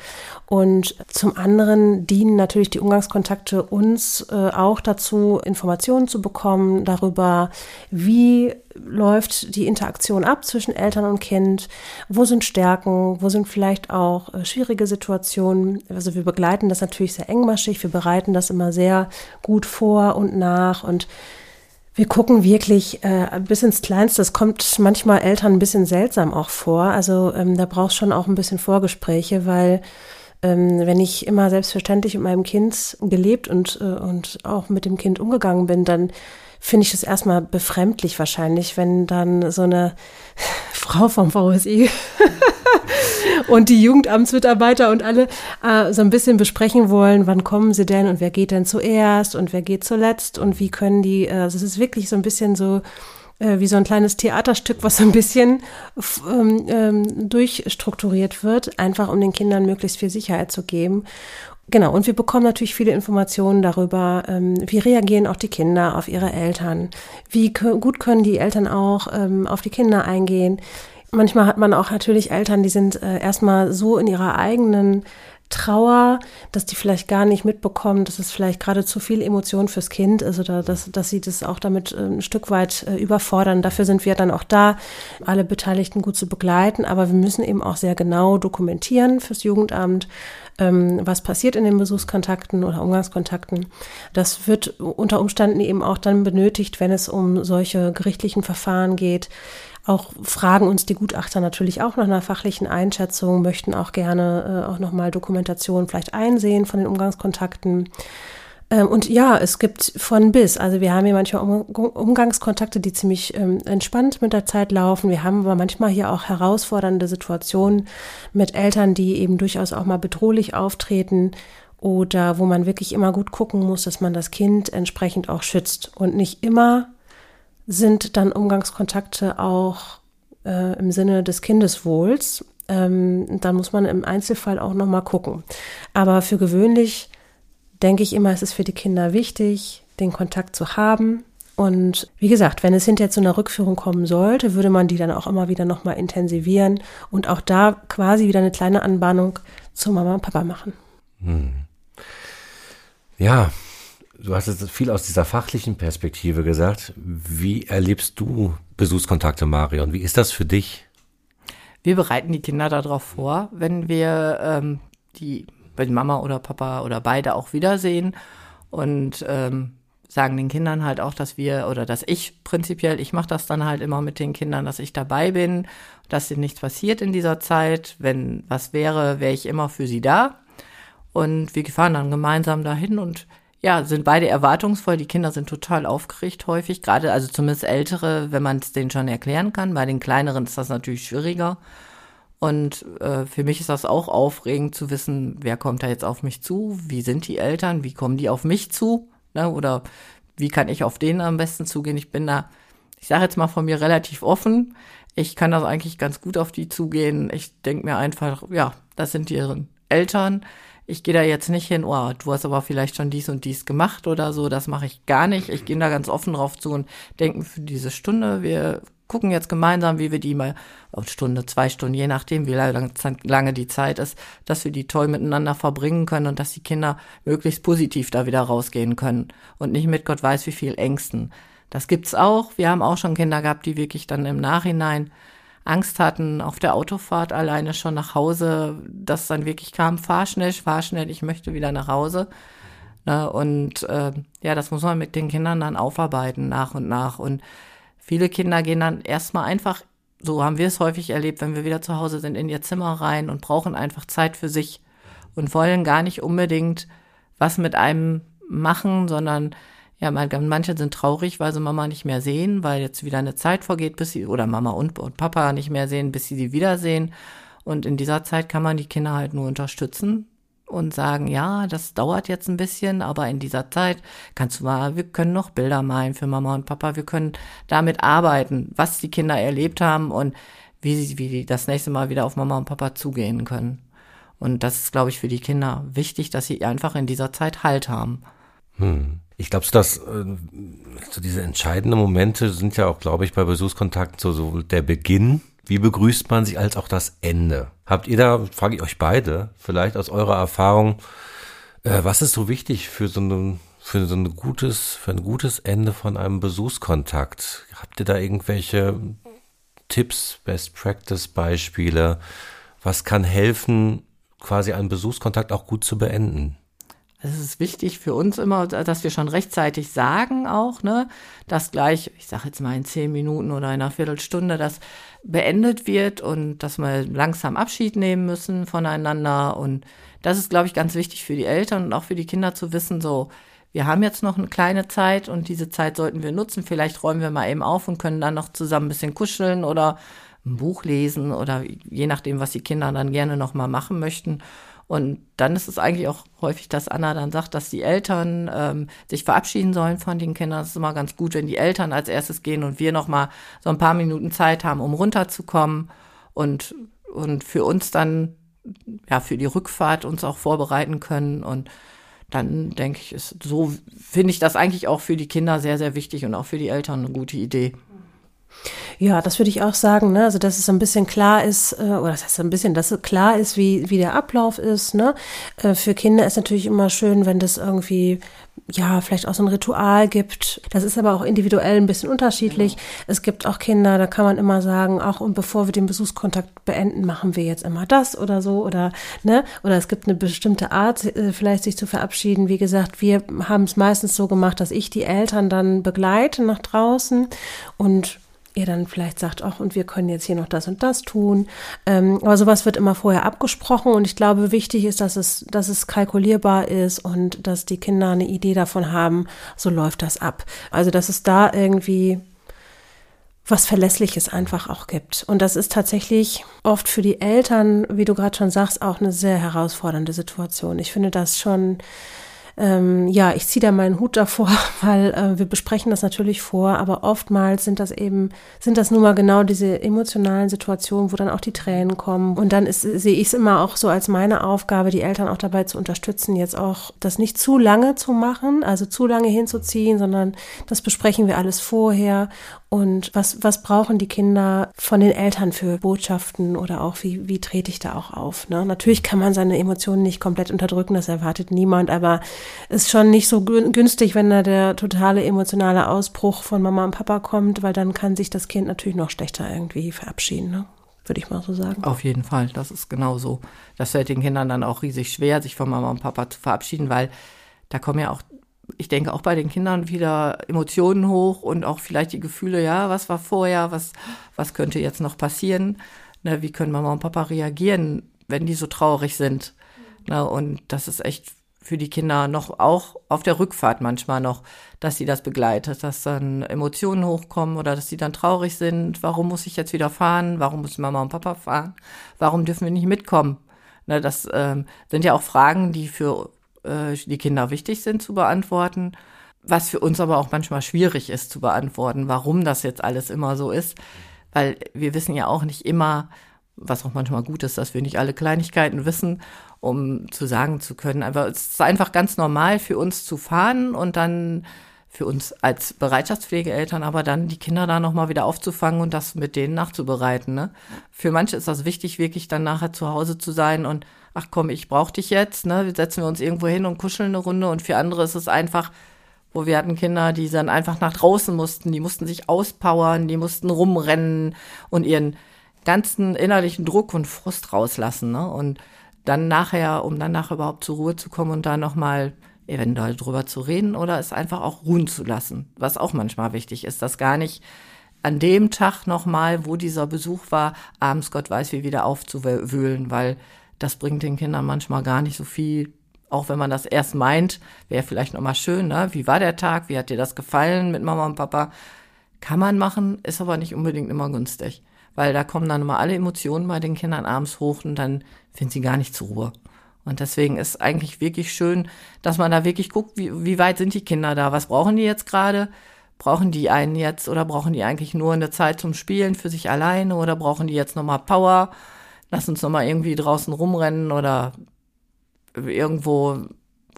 Und zum anderen dienen natürlich die Umgangskontakte uns äh, auch dazu, Informationen zu bekommen darüber, wie läuft die Interaktion ab zwischen Eltern und Kind, wo sind Stärken, wo sind vielleicht auch äh, schwierige Situationen. Also wir begleiten das natürlich sehr engmaschig, wir bereiten das immer sehr gut vor und nach und wir gucken wirklich äh, bis ins Kleinste. Das kommt manchmal Eltern ein bisschen seltsam auch vor. Also ähm, da brauchst schon auch ein bisschen Vorgespräche, weil ähm, wenn ich immer selbstverständlich mit meinem Kind gelebt und, äh, und auch mit dem Kind umgegangen bin, dann finde ich es erstmal befremdlich wahrscheinlich, wenn dann so eine [laughs] Frau vom VSI [laughs] und die Jugendamtsmitarbeiter und alle äh, so ein bisschen besprechen wollen, wann kommen sie denn und wer geht denn zuerst und wer geht zuletzt und wie können die, äh, also es ist wirklich so ein bisschen so äh, wie so ein kleines Theaterstück, was so ein bisschen ähm, ähm, durchstrukturiert wird, einfach um den Kindern möglichst viel Sicherheit zu geben. Genau, und wir bekommen natürlich viele Informationen darüber, ähm, wie reagieren auch die Kinder auf ihre Eltern, wie gut können die Eltern auch ähm, auf die Kinder eingehen. Manchmal hat man auch natürlich Eltern, die sind äh, erstmal so in ihrer eigenen Trauer, dass die vielleicht gar nicht mitbekommen, dass es vielleicht gerade zu viel Emotion fürs Kind ist oder dass, dass sie das auch damit äh, ein Stück weit äh, überfordern. Dafür sind wir dann auch da, alle Beteiligten gut zu begleiten. Aber wir müssen eben auch sehr genau dokumentieren fürs Jugendamt, ähm, was passiert in den Besuchskontakten oder Umgangskontakten. Das wird unter Umständen eben auch dann benötigt, wenn es um solche gerichtlichen Verfahren geht. Auch fragen uns die Gutachter natürlich auch nach einer fachlichen Einschätzung, möchten auch gerne äh, auch nochmal Dokumentation vielleicht einsehen von den Umgangskontakten. Ähm, und ja, es gibt von bis. Also wir haben hier manchmal um Umgangskontakte, die ziemlich ähm, entspannt mit der Zeit laufen. Wir haben aber manchmal hier auch herausfordernde Situationen mit Eltern, die eben durchaus auch mal bedrohlich auftreten oder wo man wirklich immer gut gucken muss, dass man das Kind entsprechend auch schützt und nicht immer sind dann Umgangskontakte auch äh, im Sinne des Kindeswohls. Ähm, dann muss man im Einzelfall auch nochmal gucken. Aber für gewöhnlich denke ich immer, es ist für die Kinder wichtig, den Kontakt zu haben. Und wie gesagt, wenn es hinterher zu einer Rückführung kommen sollte, würde man die dann auch immer wieder nochmal intensivieren und auch da quasi wieder eine kleine Anbahnung zu Mama und Papa machen. Hm. Ja, du hast jetzt viel aus dieser fachlichen Perspektive gesagt. Wie erlebst du Besuchskontakte, Marion? Wie ist das für dich? Wir bereiten die Kinder darauf vor, wenn wir ähm, die, wenn Mama oder Papa oder beide auch wiedersehen und ähm, sagen den Kindern halt auch, dass wir oder dass ich prinzipiell, ich mache das dann halt immer mit den Kindern, dass ich dabei bin, dass ihnen nichts passiert in dieser Zeit. Wenn was wäre, wäre ich immer für sie da. Und wir fahren dann gemeinsam dahin und ja, sind beide erwartungsvoll. Die Kinder sind total aufgeregt häufig, gerade also zumindest ältere, wenn man es denen schon erklären kann. Bei den kleineren ist das natürlich schwieriger. Und äh, für mich ist das auch aufregend zu wissen, wer kommt da jetzt auf mich zu, wie sind die Eltern, wie kommen die auf mich zu, ne? oder wie kann ich auf denen am besten zugehen. Ich bin da, ich sage jetzt mal von mir relativ offen. Ich kann das eigentlich ganz gut auf die zugehen. Ich denke mir einfach, ja, das sind ihre Eltern ich gehe da jetzt nicht hin, oh, du hast aber vielleicht schon dies und dies gemacht oder so, das mache ich gar nicht. Ich gehe da ganz offen drauf zu und denke für diese Stunde, wir gucken jetzt gemeinsam, wie wir die mal, Stunde, zwei Stunden, je nachdem, wie lange die Zeit ist, dass wir die toll miteinander verbringen können und dass die Kinder möglichst positiv da wieder rausgehen können und nicht mit Gott weiß wie viel Ängsten. Das gibt's auch. Wir haben auch schon Kinder gehabt, die wirklich dann im Nachhinein Angst hatten auf der Autofahrt alleine schon nach Hause, dass dann wirklich kam, fahr schnell, fahr schnell, ich möchte wieder nach Hause. Ne, und äh, ja, das muss man mit den Kindern dann aufarbeiten nach und nach. Und viele Kinder gehen dann erstmal einfach, so haben wir es häufig erlebt, wenn wir wieder zu Hause sind, in ihr Zimmer rein und brauchen einfach Zeit für sich und wollen gar nicht unbedingt was mit einem machen, sondern ja, manche sind traurig, weil sie Mama nicht mehr sehen, weil jetzt wieder eine Zeit vorgeht, bis sie, oder Mama und, und Papa nicht mehr sehen, bis sie sie wiedersehen. Und in dieser Zeit kann man die Kinder halt nur unterstützen und sagen, ja, das dauert jetzt ein bisschen, aber in dieser Zeit kannst du mal, wir können noch Bilder malen für Mama und Papa, wir können damit arbeiten, was die Kinder erlebt haben und wie sie, wie die das nächste Mal wieder auf Mama und Papa zugehen können. Und das ist, glaube ich, für die Kinder wichtig, dass sie einfach in dieser Zeit Halt haben. Hm. Ich glaube, dass äh, so diese entscheidenden Momente sind ja auch, glaube ich, bei Besuchskontakten so sowohl der Beginn, wie begrüßt man sich, als auch das Ende. Habt ihr da, frage ich euch beide, vielleicht aus eurer Erfahrung, äh, was ist so wichtig für so ein für so ein gutes, für ein gutes Ende von einem Besuchskontakt? Habt ihr da irgendwelche Tipps, Best Practice Beispiele? Was kann helfen, quasi einen Besuchskontakt auch gut zu beenden? Es ist wichtig für uns immer, dass wir schon rechtzeitig sagen auch, ne, dass gleich, ich sage jetzt mal in zehn Minuten oder in einer Viertelstunde, das beendet wird und dass wir langsam Abschied nehmen müssen voneinander. Und das ist, glaube ich, ganz wichtig für die Eltern und auch für die Kinder zu wissen, so, wir haben jetzt noch eine kleine Zeit und diese Zeit sollten wir nutzen. Vielleicht räumen wir mal eben auf und können dann noch zusammen ein bisschen kuscheln oder ein Buch lesen oder je nachdem, was die Kinder dann gerne noch mal machen möchten. Und dann ist es eigentlich auch häufig, dass Anna dann sagt, dass die Eltern ähm, sich verabschieden sollen von den Kindern. Es ist immer ganz gut, wenn die Eltern als erstes gehen und wir noch mal so ein paar Minuten Zeit haben, um runterzukommen und und für uns dann ja für die Rückfahrt uns auch vorbereiten können und dann denke ich, ist so finde ich das eigentlich auch für die Kinder sehr sehr wichtig und auch für die Eltern eine gute Idee. Ja, das würde ich auch sagen, ne? Also, dass es ein bisschen klar ist, äh, oder das heißt ein bisschen, dass es klar ist, wie, wie der Ablauf ist, ne? Äh, für Kinder ist natürlich immer schön, wenn das irgendwie, ja, vielleicht auch so ein Ritual gibt. Das ist aber auch individuell ein bisschen unterschiedlich. Genau. Es gibt auch Kinder, da kann man immer sagen, auch und bevor wir den Besuchskontakt beenden, machen wir jetzt immer das oder so, oder, ne? Oder es gibt eine bestimmte Art, äh, vielleicht sich zu verabschieden. Wie gesagt, wir haben es meistens so gemacht, dass ich die Eltern dann begleite nach draußen und ihr dann vielleicht sagt, ach, und wir können jetzt hier noch das und das tun. Ähm, aber sowas wird immer vorher abgesprochen und ich glaube, wichtig ist, dass es, dass es kalkulierbar ist und dass die Kinder eine Idee davon haben, so läuft das ab. Also, dass es da irgendwie was Verlässliches einfach auch gibt. Und das ist tatsächlich oft für die Eltern, wie du gerade schon sagst, auch eine sehr herausfordernde Situation. Ich finde das schon ähm, ja, ich ziehe da meinen Hut davor, [laughs] weil äh, wir besprechen das natürlich vor, aber oftmals sind das eben, sind das nun mal genau diese emotionalen Situationen, wo dann auch die Tränen kommen. Und dann sehe ich es immer auch so als meine Aufgabe, die Eltern auch dabei zu unterstützen, jetzt auch das nicht zu lange zu machen, also zu lange hinzuziehen, sondern das besprechen wir alles vorher und was, was brauchen die Kinder von den Eltern für Botschaften oder auch wie, wie trete ich da auch auf? Ne? Natürlich kann man seine Emotionen nicht komplett unterdrücken, das erwartet niemand, aber ist schon nicht so günstig, wenn da der totale emotionale Ausbruch von Mama und Papa kommt, weil dann kann sich das Kind natürlich noch schlechter irgendwie verabschieden. Ne? würde ich mal so sagen. Auf jeden Fall, das ist genau so. Das fällt den Kindern dann auch riesig schwer, sich von Mama und Papa zu verabschieden, weil da kommen ja auch ich denke auch bei den Kindern wieder Emotionen hoch und auch vielleicht die Gefühle, ja, was war vorher, was, was könnte jetzt noch passieren? Ne, wie können Mama und Papa reagieren, wenn die so traurig sind? Ne, und das ist echt für die Kinder noch auch auf der Rückfahrt manchmal noch, dass sie das begleitet, dass dann Emotionen hochkommen oder dass sie dann traurig sind. Warum muss ich jetzt wieder fahren? Warum muss Mama und Papa fahren? Warum dürfen wir nicht mitkommen? Ne, das ähm, sind ja auch Fragen, die für äh, die Kinder wichtig sind zu beantworten, was für uns aber auch manchmal schwierig ist zu beantworten, warum das jetzt alles immer so ist, weil wir wissen ja auch nicht immer, was auch manchmal gut ist, dass wir nicht alle Kleinigkeiten wissen, um zu sagen zu können. Aber es ist einfach ganz normal für uns zu fahren und dann für uns als Bereitschaftspflegeeltern, aber dann die Kinder da nochmal wieder aufzufangen und das mit denen nachzubereiten. Ne? Für manche ist das wichtig, wirklich dann nachher zu Hause zu sein und ach komm, ich brauch dich jetzt, ne? Setzen wir uns irgendwo hin und kuscheln eine Runde. Und für andere ist es einfach, wo wir hatten Kinder, die dann einfach nach draußen mussten, die mussten sich auspowern, die mussten rumrennen und ihren ganzen innerlichen Druck und Frust rauslassen. Ne? Und dann nachher, um dann nachher überhaupt zur Ruhe zu kommen und da nochmal eventuell drüber zu reden oder es einfach auch ruhen zu lassen, was auch manchmal wichtig ist, dass gar nicht an dem Tag nochmal, wo dieser Besuch war, abends Gott weiß wie wieder aufzuwühlen, weil das bringt den Kindern manchmal gar nicht so viel. Auch wenn man das erst meint, wäre vielleicht nochmal schön, ne? Wie war der Tag? Wie hat dir das gefallen mit Mama und Papa? Kann man machen, ist aber nicht unbedingt immer günstig. Weil da kommen dann immer alle Emotionen bei den Kindern abends hoch und dann finden sie gar nicht zur Ruhe. Und deswegen ist eigentlich wirklich schön, dass man da wirklich guckt, wie, wie weit sind die Kinder da? Was brauchen die jetzt gerade? Brauchen die einen jetzt oder brauchen die eigentlich nur eine Zeit zum Spielen für sich alleine oder brauchen die jetzt nochmal Power? lass uns nochmal irgendwie draußen rumrennen oder irgendwo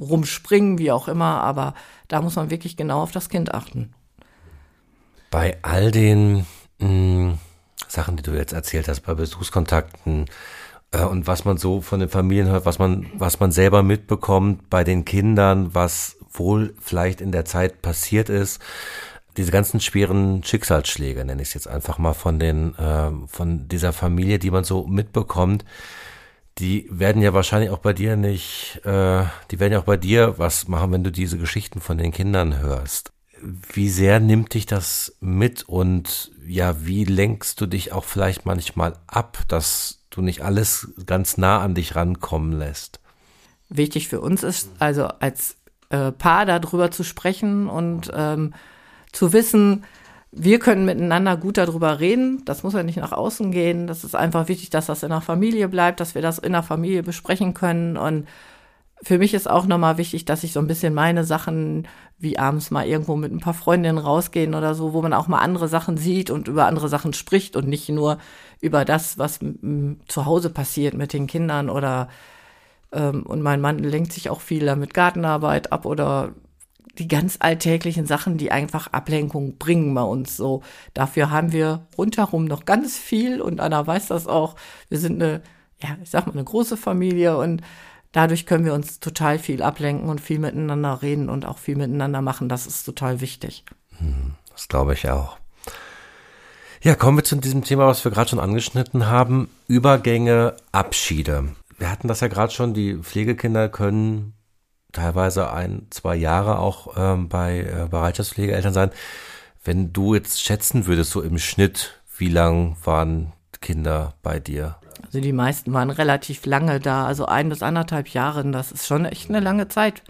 rumspringen, wie auch immer, aber da muss man wirklich genau auf das Kind achten. Bei all den mh, hm, Sachen, die du jetzt erzählt hast, bei Besuchskontakten und was man so von den Familien hört, was man, was man selber mitbekommt bei den Kindern, was wohl vielleicht in der Zeit passiert ist, diese ganzen schweren Schicksalsschläge, nenne ich es jetzt einfach mal, von den, äh, von dieser Familie, die man so mitbekommt, die werden ja wahrscheinlich auch bei dir nicht, äh, die werden ja auch bei dir was machen, wenn du diese Geschichten von den Kindern hörst. Wie sehr nimmt dich das mit und ja, wie lenkst du dich auch vielleicht manchmal ab, dass du nicht alles ganz nah an dich rankommen lässt? Wichtig für uns ist also als äh, Paar darüber zu sprechen und ähm, zu wissen, wir können miteinander gut darüber reden. Das muss ja nicht nach außen gehen. Das ist einfach wichtig, dass das in der Familie bleibt, dass wir das in der Familie besprechen können. Und für mich ist auch nochmal wichtig, dass ich so ein bisschen meine Sachen, wie abends mal irgendwo mit ein paar Freundinnen rausgehen oder so, wo man auch mal andere Sachen sieht und über andere Sachen spricht und nicht nur über das, was zu Hause passiert mit den Kindern oder ähm, und mein Mann lenkt sich auch viel damit Gartenarbeit ab oder die ganz alltäglichen Sachen, die einfach Ablenkung bringen bei uns so. Dafür haben wir rundherum noch ganz viel und Anna weiß das auch. Wir sind eine, ja, ich sag mal, eine große Familie und dadurch können wir uns total viel ablenken und viel miteinander reden und auch viel miteinander machen. Das ist total wichtig. Hm, das glaube ich auch. Ja, kommen wir zu diesem Thema, was wir gerade schon angeschnitten haben. Übergänge, Abschiede. Wir hatten das ja gerade schon, die Pflegekinder können teilweise ein, zwei Jahre auch ähm, bei äh, Bereitschaftspflegeeltern sein. Wenn du jetzt schätzen würdest, so im Schnitt, wie lang waren Kinder bei dir? Also die meisten waren relativ lange da, also ein bis anderthalb Jahre. Das ist schon echt eine lange Zeit.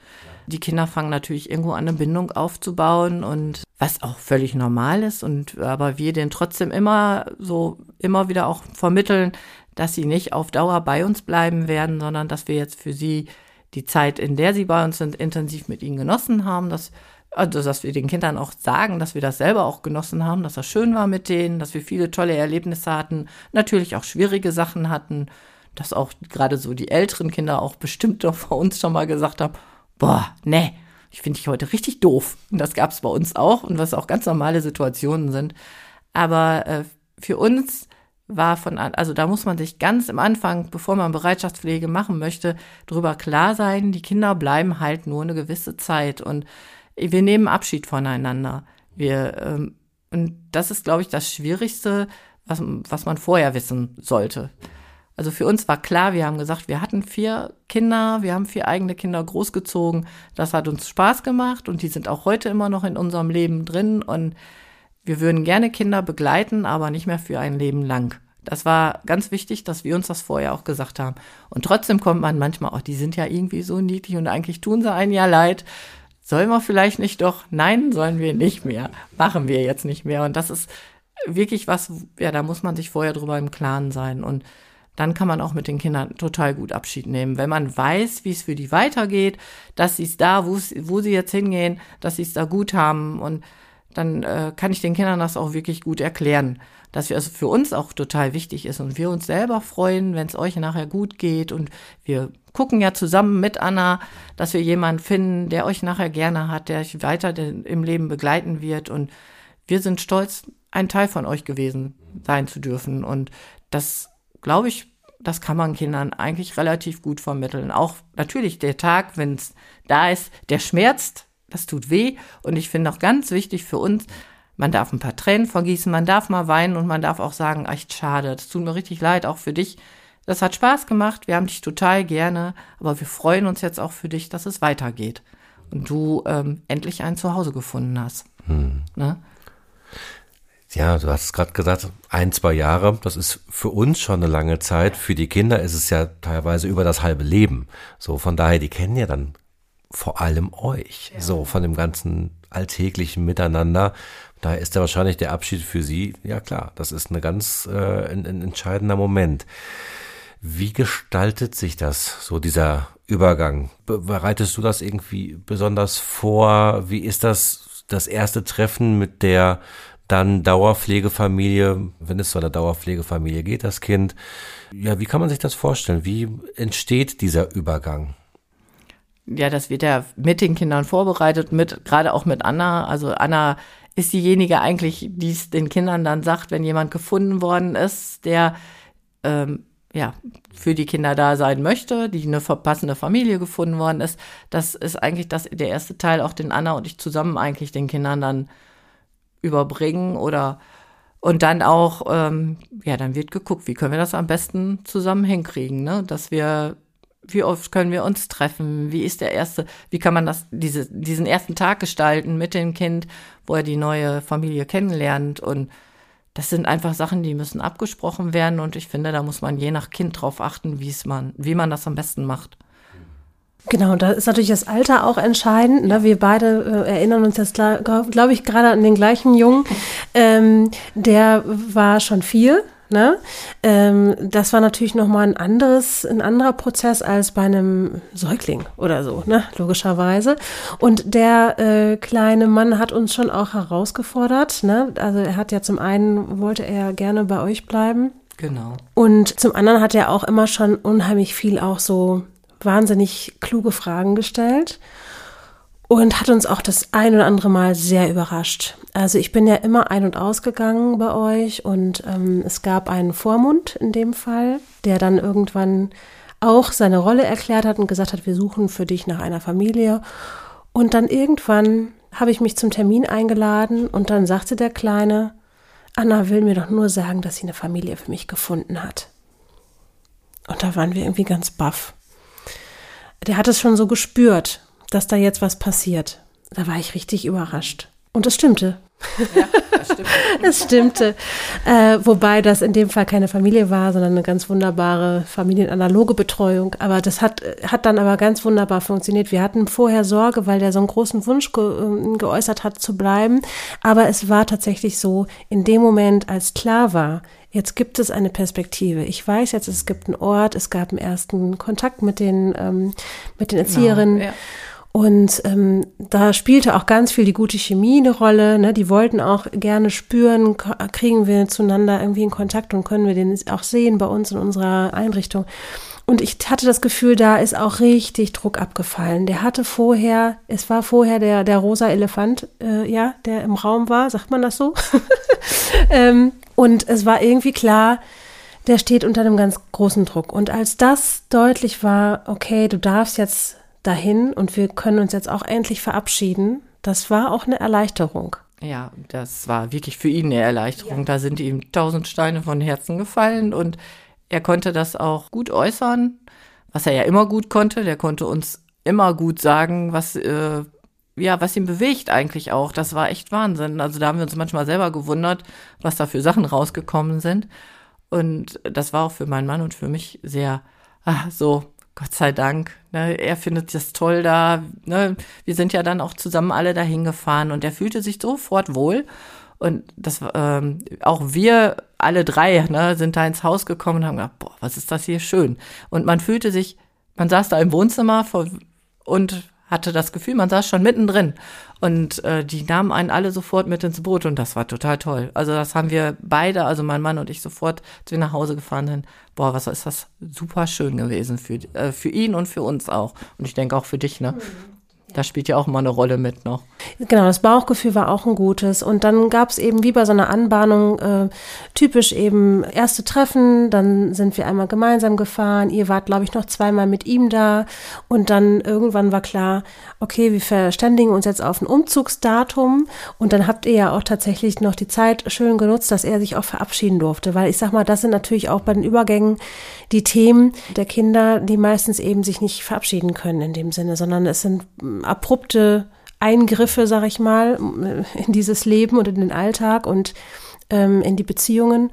Die Kinder fangen natürlich irgendwo an, eine Bindung aufzubauen und was auch völlig normal ist und aber wir den trotzdem immer so immer wieder auch vermitteln, dass sie nicht auf Dauer bei uns bleiben werden, sondern dass wir jetzt für sie die Zeit, in der sie bei uns sind, intensiv mit ihnen genossen haben, dass, also, dass wir den Kindern auch sagen, dass wir das selber auch genossen haben, dass das schön war mit denen, dass wir viele tolle Erlebnisse hatten, natürlich auch schwierige Sachen hatten, dass auch gerade so die älteren Kinder auch bestimmt doch [laughs] vor uns schon mal gesagt haben, boah, nee, ich finde dich heute richtig doof. Und das gab es bei uns auch und was auch ganz normale Situationen sind. Aber äh, für uns war von, also da muss man sich ganz im Anfang, bevor man Bereitschaftspflege machen möchte, darüber klar sein, die Kinder bleiben halt nur eine gewisse Zeit und wir nehmen Abschied voneinander. Wir, ähm, und das ist, glaube ich, das Schwierigste, was, was man vorher wissen sollte. Also für uns war klar, wir haben gesagt, wir hatten vier Kinder, wir haben vier eigene Kinder großgezogen. Das hat uns Spaß gemacht und die sind auch heute immer noch in unserem Leben drin und wir würden gerne Kinder begleiten, aber nicht mehr für ein Leben lang. Das war ganz wichtig, dass wir uns das vorher auch gesagt haben. Und trotzdem kommt man manchmal auch, die sind ja irgendwie so niedlich und eigentlich tun sie einen ja leid. Sollen wir vielleicht nicht doch? Nein, sollen wir nicht mehr. Machen wir jetzt nicht mehr. Und das ist wirklich was, ja, da muss man sich vorher drüber im Klaren sein. Und dann kann man auch mit den Kindern total gut Abschied nehmen. Wenn man weiß, wie es für die weitergeht, dass sie es da, wo sie jetzt hingehen, dass sie es da gut haben und dann äh, kann ich den Kindern das auch wirklich gut erklären, dass wir, also für uns auch total wichtig ist und wir uns selber freuen, wenn es euch nachher gut geht und wir gucken ja zusammen mit Anna, dass wir jemanden finden, der euch nachher gerne hat, der euch weiter im Leben begleiten wird und wir sind stolz, ein Teil von euch gewesen sein zu dürfen und das, glaube ich, das kann man Kindern eigentlich relativ gut vermitteln. Auch natürlich der Tag, wenn es da ist, der schmerzt, das tut weh. Und ich finde auch ganz wichtig für uns, man darf ein paar Tränen vergießen, man darf mal weinen und man darf auch sagen, echt schade, das tut mir richtig leid, auch für dich. Das hat Spaß gemacht, wir haben dich total gerne, aber wir freuen uns jetzt auch für dich, dass es weitergeht und du ähm, endlich ein Zuhause gefunden hast. Hm. Ne? Ja, du hast es gerade gesagt, ein, zwei Jahre, das ist für uns schon eine lange Zeit. Für die Kinder ist es ja teilweise über das halbe Leben. So, von daher, die kennen ja dann vor allem euch. Ja. So, von dem ganzen alltäglichen Miteinander. Daher ist ja wahrscheinlich der Abschied für sie, ja klar, das ist eine ganz äh, ein, ein entscheidender Moment. Wie gestaltet sich das, so dieser Übergang? Bereitest du das irgendwie besonders vor? Wie ist das, das erste Treffen mit der dann Dauerpflegefamilie, wenn es zu einer Dauerpflegefamilie geht, das Kind? Ja, wie kann man sich das vorstellen? Wie entsteht dieser Übergang? ja, das wird ja mit den Kindern vorbereitet, mit, gerade auch mit Anna. Also Anna ist diejenige eigentlich, die es den Kindern dann sagt, wenn jemand gefunden worden ist, der ähm, ja für die Kinder da sein möchte, die eine verpassende Familie gefunden worden ist. Das ist eigentlich das, der erste Teil, auch den Anna und ich zusammen eigentlich den Kindern dann überbringen oder und dann auch, ähm, ja, dann wird geguckt, wie können wir das am besten zusammen hinkriegen, ne? Dass wir wie oft können wir uns treffen? Wie ist der erste, wie kann man das, diese, diesen ersten Tag gestalten mit dem Kind, wo er die neue Familie kennenlernt? Und das sind einfach Sachen, die müssen abgesprochen werden. Und ich finde, da muss man je nach Kind drauf achten, wie es man, wie man das am besten macht. Genau, da ist natürlich das Alter auch entscheidend. Ne? Wir beide äh, erinnern uns jetzt, glaube glaub ich, gerade an den gleichen Jungen. [laughs] Ähm, der war schon vier. Ne? Ähm, das war natürlich nochmal ein anderes, ein anderer Prozess als bei einem Säugling oder so, ne? logischerweise. Und der äh, kleine Mann hat uns schon auch herausgefordert. Ne? Also er hat ja zum einen, wollte er gerne bei euch bleiben. Genau. Und zum anderen hat er auch immer schon unheimlich viel auch so wahnsinnig kluge Fragen gestellt und hat uns auch das ein oder andere Mal sehr überrascht. Also ich bin ja immer ein- und ausgegangen bei euch und ähm, es gab einen Vormund in dem Fall, der dann irgendwann auch seine Rolle erklärt hat und gesagt hat, wir suchen für dich nach einer Familie. Und dann irgendwann habe ich mich zum Termin eingeladen und dann sagte der Kleine, Anna will mir doch nur sagen, dass sie eine Familie für mich gefunden hat. Und da waren wir irgendwie ganz baff der hat es schon so gespürt, dass da jetzt was passiert. Da war ich richtig überrascht. Und es stimmte. Ja, das stimmte. [laughs] es stimmte. Äh, wobei das in dem Fall keine Familie war, sondern eine ganz wunderbare familienanaloge Betreuung. Aber das hat, hat dann aber ganz wunderbar funktioniert. Wir hatten vorher Sorge, weil der so einen großen Wunsch ge ähm, geäußert hat zu bleiben. Aber es war tatsächlich so, in dem Moment, als klar war, jetzt gibt es eine Perspektive. Ich weiß jetzt, es gibt einen Ort, es gab einen ersten Kontakt mit den, ähm, mit den Erzieherinnen. Genau, ja. Und ähm, da spielte auch ganz viel die gute Chemie eine Rolle. Ne? Die wollten auch gerne spüren, kriegen wir zueinander irgendwie in Kontakt und können wir den auch sehen bei uns in unserer Einrichtung. Und ich hatte das Gefühl, da ist auch richtig Druck abgefallen. Der hatte vorher, es war vorher der, der rosa Elefant, äh, ja, der im Raum war, sagt man das so? [laughs] ähm, und es war irgendwie klar, der steht unter einem ganz großen Druck. Und als das deutlich war, okay, du darfst jetzt dahin und wir können uns jetzt auch endlich verabschieden, das war auch eine Erleichterung. Ja, das war wirklich für ihn eine Erleichterung. Ja. Da sind ihm tausend Steine von Herzen gefallen und er konnte das auch gut äußern, was er ja immer gut konnte. Der konnte uns immer gut sagen, was äh, ja, was ihn bewegt eigentlich auch. Das war echt Wahnsinn. Also da haben wir uns manchmal selber gewundert, was da für Sachen rausgekommen sind. Und das war auch für meinen Mann und für mich sehr, ach, so, Gott sei Dank. Ne, er findet das toll da. Ne, wir sind ja dann auch zusammen alle dahin gefahren und er fühlte sich sofort wohl. Und das, ähm, auch wir alle drei ne, sind da ins Haus gekommen und haben gedacht, boah, was ist das hier schön. Und man fühlte sich, man saß da im Wohnzimmer vor, und hatte das Gefühl, man saß schon mittendrin. Und äh, die nahmen einen alle sofort mit ins Boot und das war total toll. Also das haben wir beide, also mein Mann und ich sofort, als wir nach Hause gefahren sind, boah, was ist das super schön gewesen für, äh, für ihn und für uns auch. Und ich denke auch für dich, ne? Mhm. Da spielt ja auch immer eine Rolle mit noch. Genau, das Bauchgefühl war auch ein gutes. Und dann gab es eben wie bei so einer Anbahnung äh, typisch eben erste Treffen, dann sind wir einmal gemeinsam gefahren. Ihr wart, glaube ich, noch zweimal mit ihm da. Und dann irgendwann war klar, okay, wir verständigen uns jetzt auf ein Umzugsdatum. Und dann habt ihr ja auch tatsächlich noch die Zeit schön genutzt, dass er sich auch verabschieden durfte. Weil ich sag mal, das sind natürlich auch bei den Übergängen die Themen der Kinder, die meistens eben sich nicht verabschieden können in dem Sinne, sondern es sind abrupte Eingriffe, sag ich mal, in dieses Leben und in den Alltag. Und ähm, in die Beziehungen.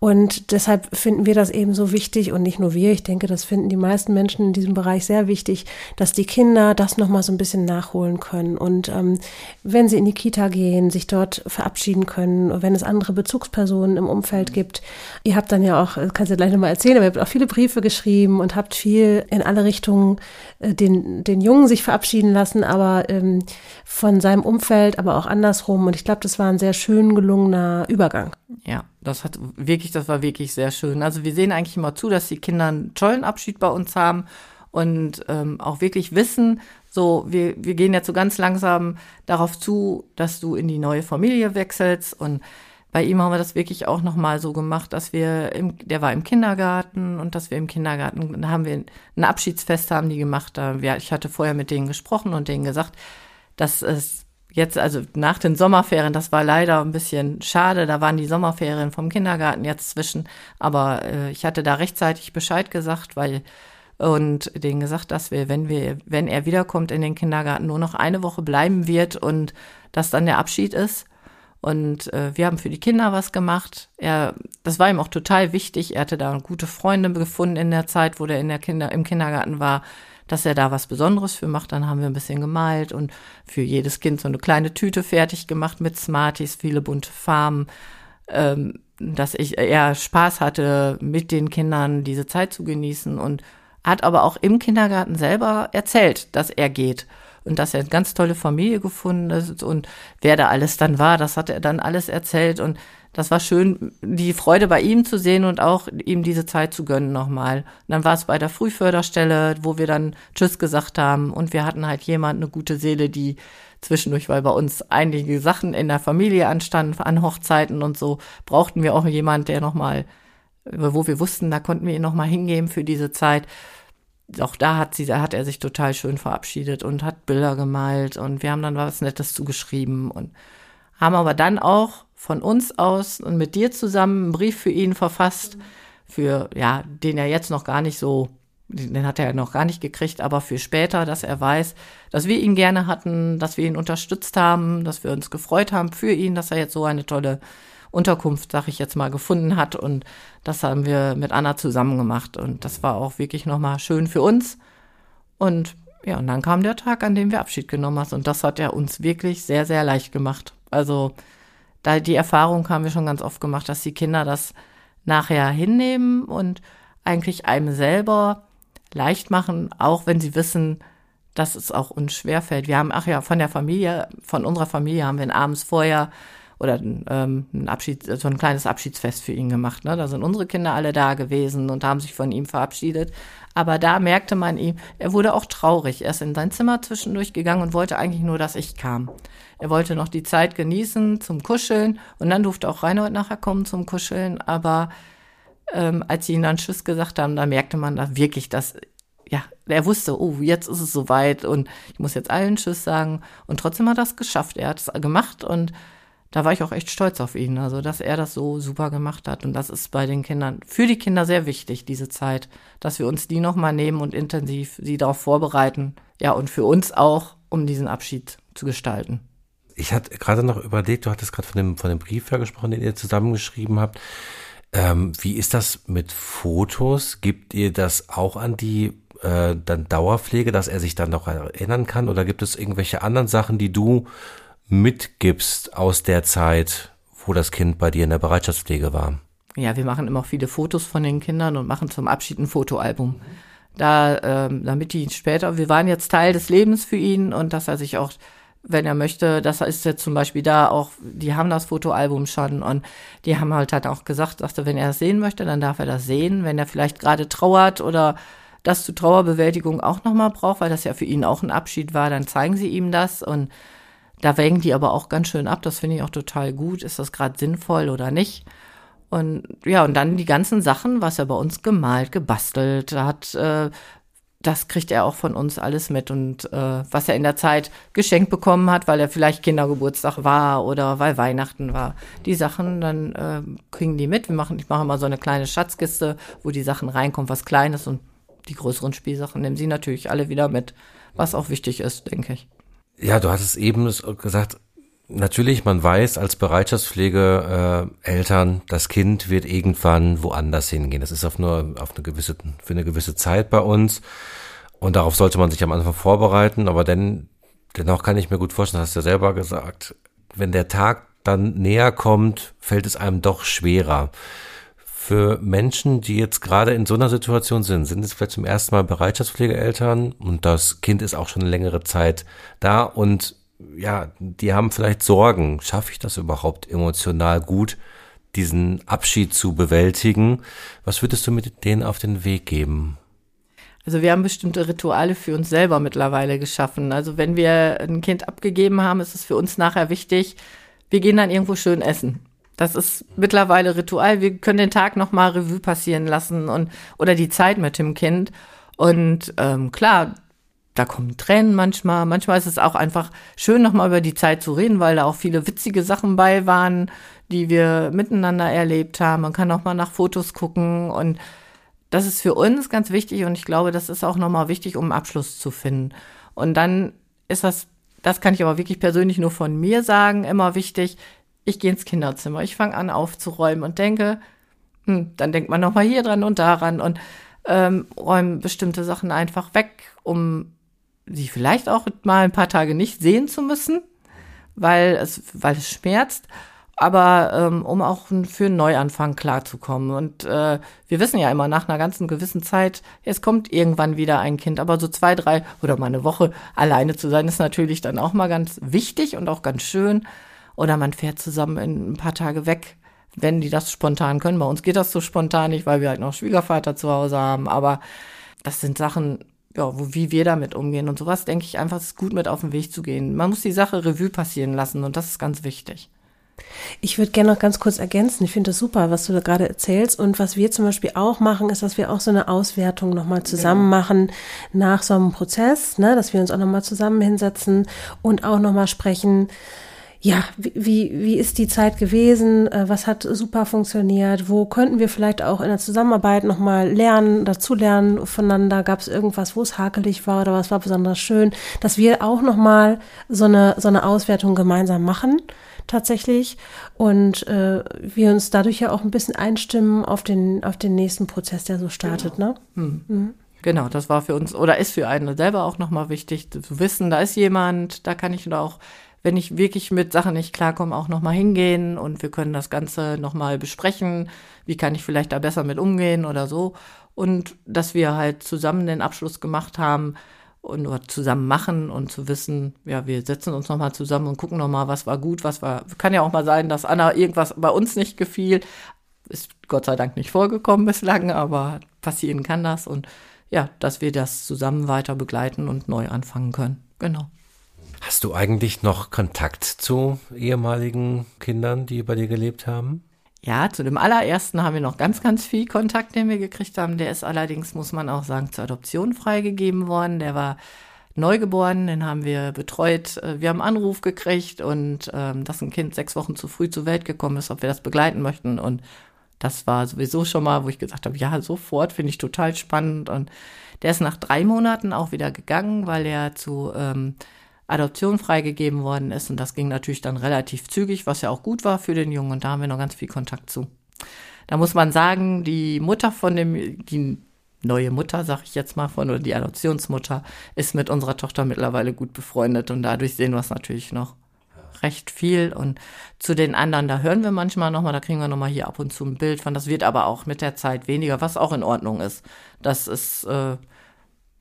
Und deshalb finden wir das eben so wichtig und nicht nur wir, ich denke, das finden die meisten Menschen in diesem Bereich sehr wichtig, dass die Kinder das nochmal so ein bisschen nachholen können. Und ähm, wenn sie in die Kita gehen, sich dort verabschieden können, wenn es andere Bezugspersonen im Umfeld gibt. Ihr habt dann ja auch, kannst du gleich nochmal erzählen, aber ihr habt auch viele Briefe geschrieben und habt viel in alle Richtungen äh, den, den Jungen sich verabschieden lassen, aber ähm, von seinem Umfeld, aber auch andersrum. Und ich glaube, das war ein sehr schön gelungener Übergang. Ja, das hat wirklich, das war wirklich sehr schön. Also wir sehen eigentlich immer zu, dass die Kinder einen tollen Abschied bei uns haben und ähm, auch wirklich wissen, so, wir, wir gehen jetzt so ganz langsam darauf zu, dass du in die neue Familie wechselst und bei ihm haben wir das wirklich auch nochmal so gemacht, dass wir, im, der war im Kindergarten und dass wir im Kindergarten, da haben wir ein Abschiedsfest haben die gemacht. Da, wir, ich hatte vorher mit denen gesprochen und denen gesagt, dass es jetzt, also nach den Sommerferien, das war leider ein bisschen schade, da waren die Sommerferien vom Kindergarten jetzt zwischen, aber äh, ich hatte da rechtzeitig Bescheid gesagt, weil und denen gesagt, dass wir, wenn wir, wenn er wiederkommt in den Kindergarten, nur noch eine Woche bleiben wird und das dann der Abschied ist. Und äh, wir haben für die Kinder was gemacht. Er, das war ihm auch total wichtig. Er hatte da gute Freunde gefunden in der Zeit, wo der in der Kinder, im Kindergarten war dass er da was Besonderes für macht. Dann haben wir ein bisschen gemalt und für jedes Kind so eine kleine Tüte fertig gemacht mit Smarties, viele bunte Farben, ähm, dass ich eher Spaß hatte, mit den Kindern diese Zeit zu genießen und hat aber auch im Kindergarten selber erzählt, dass er geht und dass er eine ganz tolle Familie gefunden hat und wer da alles dann war, das hat er dann alles erzählt und das war schön, die Freude bei ihm zu sehen und auch ihm diese Zeit zu gönnen nochmal. Und dann war es bei der Frühförderstelle, wo wir dann Tschüss gesagt haben und wir hatten halt jemand, eine gute Seele, die zwischendurch, weil bei uns einige Sachen in der Familie anstanden, an Hochzeiten und so, brauchten wir auch jemand, der nochmal, wo wir wussten, da konnten wir ihn nochmal hingeben für diese Zeit. Auch da hat sie, da hat er sich total schön verabschiedet und hat Bilder gemalt und wir haben dann was Nettes zugeschrieben und haben aber dann auch von uns aus und mit dir zusammen einen Brief für ihn verfasst, für, ja, den er jetzt noch gar nicht so, den hat er noch gar nicht gekriegt, aber für später, dass er weiß, dass wir ihn gerne hatten, dass wir ihn unterstützt haben, dass wir uns gefreut haben für ihn, dass er jetzt so eine tolle Unterkunft, sag ich jetzt mal, gefunden hat. Und das haben wir mit Anna zusammen gemacht. Und das war auch wirklich nochmal schön für uns. Und ja, und dann kam der Tag, an dem wir Abschied genommen haben. Und das hat er uns wirklich sehr, sehr leicht gemacht. Also da die Erfahrung haben wir schon ganz oft gemacht, dass die Kinder das nachher hinnehmen und eigentlich einem selber leicht machen, auch wenn sie wissen, dass es auch uns schwerfällt. Wir haben, ach ja, von der Familie, von unserer Familie haben wir abends vorher oder ähm, ein Abschied, so ein kleines Abschiedsfest für ihn gemacht. Ne? Da sind unsere Kinder alle da gewesen und haben sich von ihm verabschiedet. Aber da merkte man ihm, er wurde auch traurig. Er ist in sein Zimmer zwischendurch gegangen und wollte eigentlich nur, dass ich kam. Er wollte noch die Zeit genießen zum Kuscheln und dann durfte auch Reinhold nachher kommen zum Kuscheln. Aber ähm, als sie ihn dann Tschüss gesagt haben, da merkte man da wirklich, dass ja, er wusste, oh, jetzt ist es soweit und ich muss jetzt allen Tschüss sagen. Und trotzdem hat er es geschafft. Er hat es gemacht und da war ich auch echt stolz auf ihn, also dass er das so super gemacht hat. Und das ist bei den Kindern, für die Kinder sehr wichtig, diese Zeit, dass wir uns die nochmal nehmen und intensiv sie darauf vorbereiten. Ja, und für uns auch, um diesen Abschied zu gestalten. Ich hatte gerade noch überlegt, du hattest gerade von dem, von dem Brief ja gesprochen, den ihr zusammengeschrieben habt. Ähm, wie ist das mit Fotos? Gibt ihr das auch an die äh, dann Dauerpflege, dass er sich dann noch erinnern kann? Oder gibt es irgendwelche anderen Sachen, die du mitgibst aus der Zeit, wo das Kind bei dir in der Bereitschaftspflege war? Ja, wir machen immer viele Fotos von den Kindern und machen zum Abschied ein Fotoalbum. Da, ähm, damit die später, wir waren jetzt Teil des Lebens für ihn und dass er sich auch, wenn er möchte, das ist jetzt zum Beispiel da auch, die haben das Fotoalbum schon und die haben halt, halt auch gesagt, sagte, wenn er das sehen möchte, dann darf er das sehen. Wenn er vielleicht gerade trauert oder das zur Trauerbewältigung auch nochmal braucht, weil das ja für ihn auch ein Abschied war, dann zeigen sie ihm das und da wägen die aber auch ganz schön ab. Das finde ich auch total gut. Ist das gerade sinnvoll oder nicht? Und ja, und dann die ganzen Sachen, was er bei uns gemalt, gebastelt hat, äh, das kriegt er auch von uns alles mit. Und äh, was er in der Zeit geschenkt bekommen hat, weil er vielleicht Kindergeburtstag war oder weil Weihnachten war. Die Sachen, dann äh, kriegen die mit. Wir machen, ich mache mal so eine kleine Schatzkiste, wo die Sachen reinkommen, was Kleines und die größeren Spielsachen nehmen sie natürlich alle wieder mit, was auch wichtig ist, denke ich. Ja, du hattest eben gesagt, natürlich, man weiß als Bereitschaftspflege äh, Eltern, das Kind wird irgendwann woanders hingehen. Das ist auf nur auf eine gewisse für eine gewisse Zeit bei uns und darauf sollte man sich am Anfang vorbereiten. Aber denn dennoch kann ich mir gut vorstellen, hast du ja selber gesagt, wenn der Tag dann näher kommt, fällt es einem doch schwerer. Für Menschen, die jetzt gerade in so einer Situation sind, sind es vielleicht zum ersten Mal Bereitschaftspflegeeltern und das Kind ist auch schon eine längere Zeit da und ja, die haben vielleicht Sorgen. Schaffe ich das überhaupt emotional gut, diesen Abschied zu bewältigen? Was würdest du mit denen auf den Weg geben? Also wir haben bestimmte Rituale für uns selber mittlerweile geschaffen. Also wenn wir ein Kind abgegeben haben, ist es für uns nachher wichtig, wir gehen dann irgendwo schön essen. Das ist mittlerweile Ritual. Wir können den Tag noch mal Revue passieren lassen und oder die Zeit mit dem Kind. Und ähm, klar, da kommen Tränen manchmal. Manchmal ist es auch einfach schön, noch mal über die Zeit zu reden, weil da auch viele witzige Sachen bei waren, die wir miteinander erlebt haben. Man kann auch mal nach Fotos gucken und das ist für uns ganz wichtig und ich glaube, das ist auch noch mal wichtig, um einen Abschluss zu finden. Und dann ist das, das kann ich aber wirklich persönlich nur von mir sagen, immer wichtig, ich gehe ins Kinderzimmer, ich fange an aufzuräumen und denke, hm, dann denkt man nochmal hier dran und daran und ähm, räumen bestimmte Sachen einfach weg, um sie vielleicht auch mal ein paar Tage nicht sehen zu müssen, weil es, weil es schmerzt aber ähm, um auch für einen Neuanfang klarzukommen. Und äh, wir wissen ja immer, nach einer ganzen gewissen Zeit, es kommt irgendwann wieder ein Kind, aber so zwei, drei oder mal eine Woche alleine zu sein, ist natürlich dann auch mal ganz wichtig und auch ganz schön. Oder man fährt zusammen in ein paar Tage weg, wenn die das spontan können. Bei uns geht das so spontan nicht, weil wir halt noch Schwiegervater zu Hause haben. Aber das sind Sachen, ja, wo, wie wir damit umgehen und sowas, denke ich einfach, ist gut mit auf den Weg zu gehen. Man muss die Sache Revue passieren lassen und das ist ganz wichtig. Ich würde gerne noch ganz kurz ergänzen. Ich finde das super, was du da gerade erzählst. Und was wir zum Beispiel auch machen, ist, dass wir auch so eine Auswertung nochmal zusammen genau. machen nach so einem Prozess, ne? dass wir uns auch nochmal zusammen hinsetzen und auch nochmal sprechen, ja, wie, wie ist die Zeit gewesen? Äh, was hat super funktioniert? Wo könnten wir vielleicht auch in der Zusammenarbeit nochmal lernen, dazulernen voneinander? Gab es irgendwas, wo es hakelig war oder was war besonders schön? Dass wir auch nochmal so eine, so eine Auswertung gemeinsam machen tatsächlich und äh, wir uns dadurch ja auch ein bisschen einstimmen auf den, auf den nächsten Prozess, der so startet. Genau. Ne? Hm. Mhm. Genau, das war für uns oder ist für einen selber auch nochmal wichtig zu wissen, da ist jemand, da kann ich auch, wenn ich wirklich mit Sachen nicht klarkomme, auch nochmal hingehen und wir können das Ganze nochmal besprechen. Wie kann ich vielleicht da besser mit umgehen oder so. Und dass wir halt zusammen den Abschluss gemacht haben, und nur zusammen machen und zu wissen, ja, wir setzen uns nochmal zusammen und gucken nochmal, was war gut, was war, kann ja auch mal sein, dass Anna irgendwas bei uns nicht gefiel. Ist Gott sei Dank nicht vorgekommen bislang, aber passieren kann das und ja, dass wir das zusammen weiter begleiten und neu anfangen können. Genau. Hast du eigentlich noch Kontakt zu ehemaligen Kindern, die bei dir gelebt haben? Ja, zu dem allerersten haben wir noch ganz, ganz viel Kontakt, den wir gekriegt haben. Der ist allerdings, muss man auch sagen, zur Adoption freigegeben worden. Der war neugeboren, den haben wir betreut. Äh, wir haben einen Anruf gekriegt und ähm, dass ein Kind sechs Wochen zu früh zur Welt gekommen ist, ob wir das begleiten möchten. Und das war sowieso schon mal, wo ich gesagt habe, ja, sofort, finde ich total spannend. Und der ist nach drei Monaten auch wieder gegangen, weil er zu ähm, Adoption freigegeben worden ist. Und das ging natürlich dann relativ zügig, was ja auch gut war für den Jungen. Und da haben wir noch ganz viel Kontakt zu. Da muss man sagen, die Mutter von dem, die neue Mutter, sag ich jetzt mal von, oder die Adoptionsmutter, ist mit unserer Tochter mittlerweile gut befreundet. Und dadurch sehen wir es natürlich noch recht viel. Und zu den anderen, da hören wir manchmal nochmal, da kriegen wir nochmal hier ab und zu ein Bild von. Das wird aber auch mit der Zeit weniger, was auch in Ordnung ist. Das ist, äh,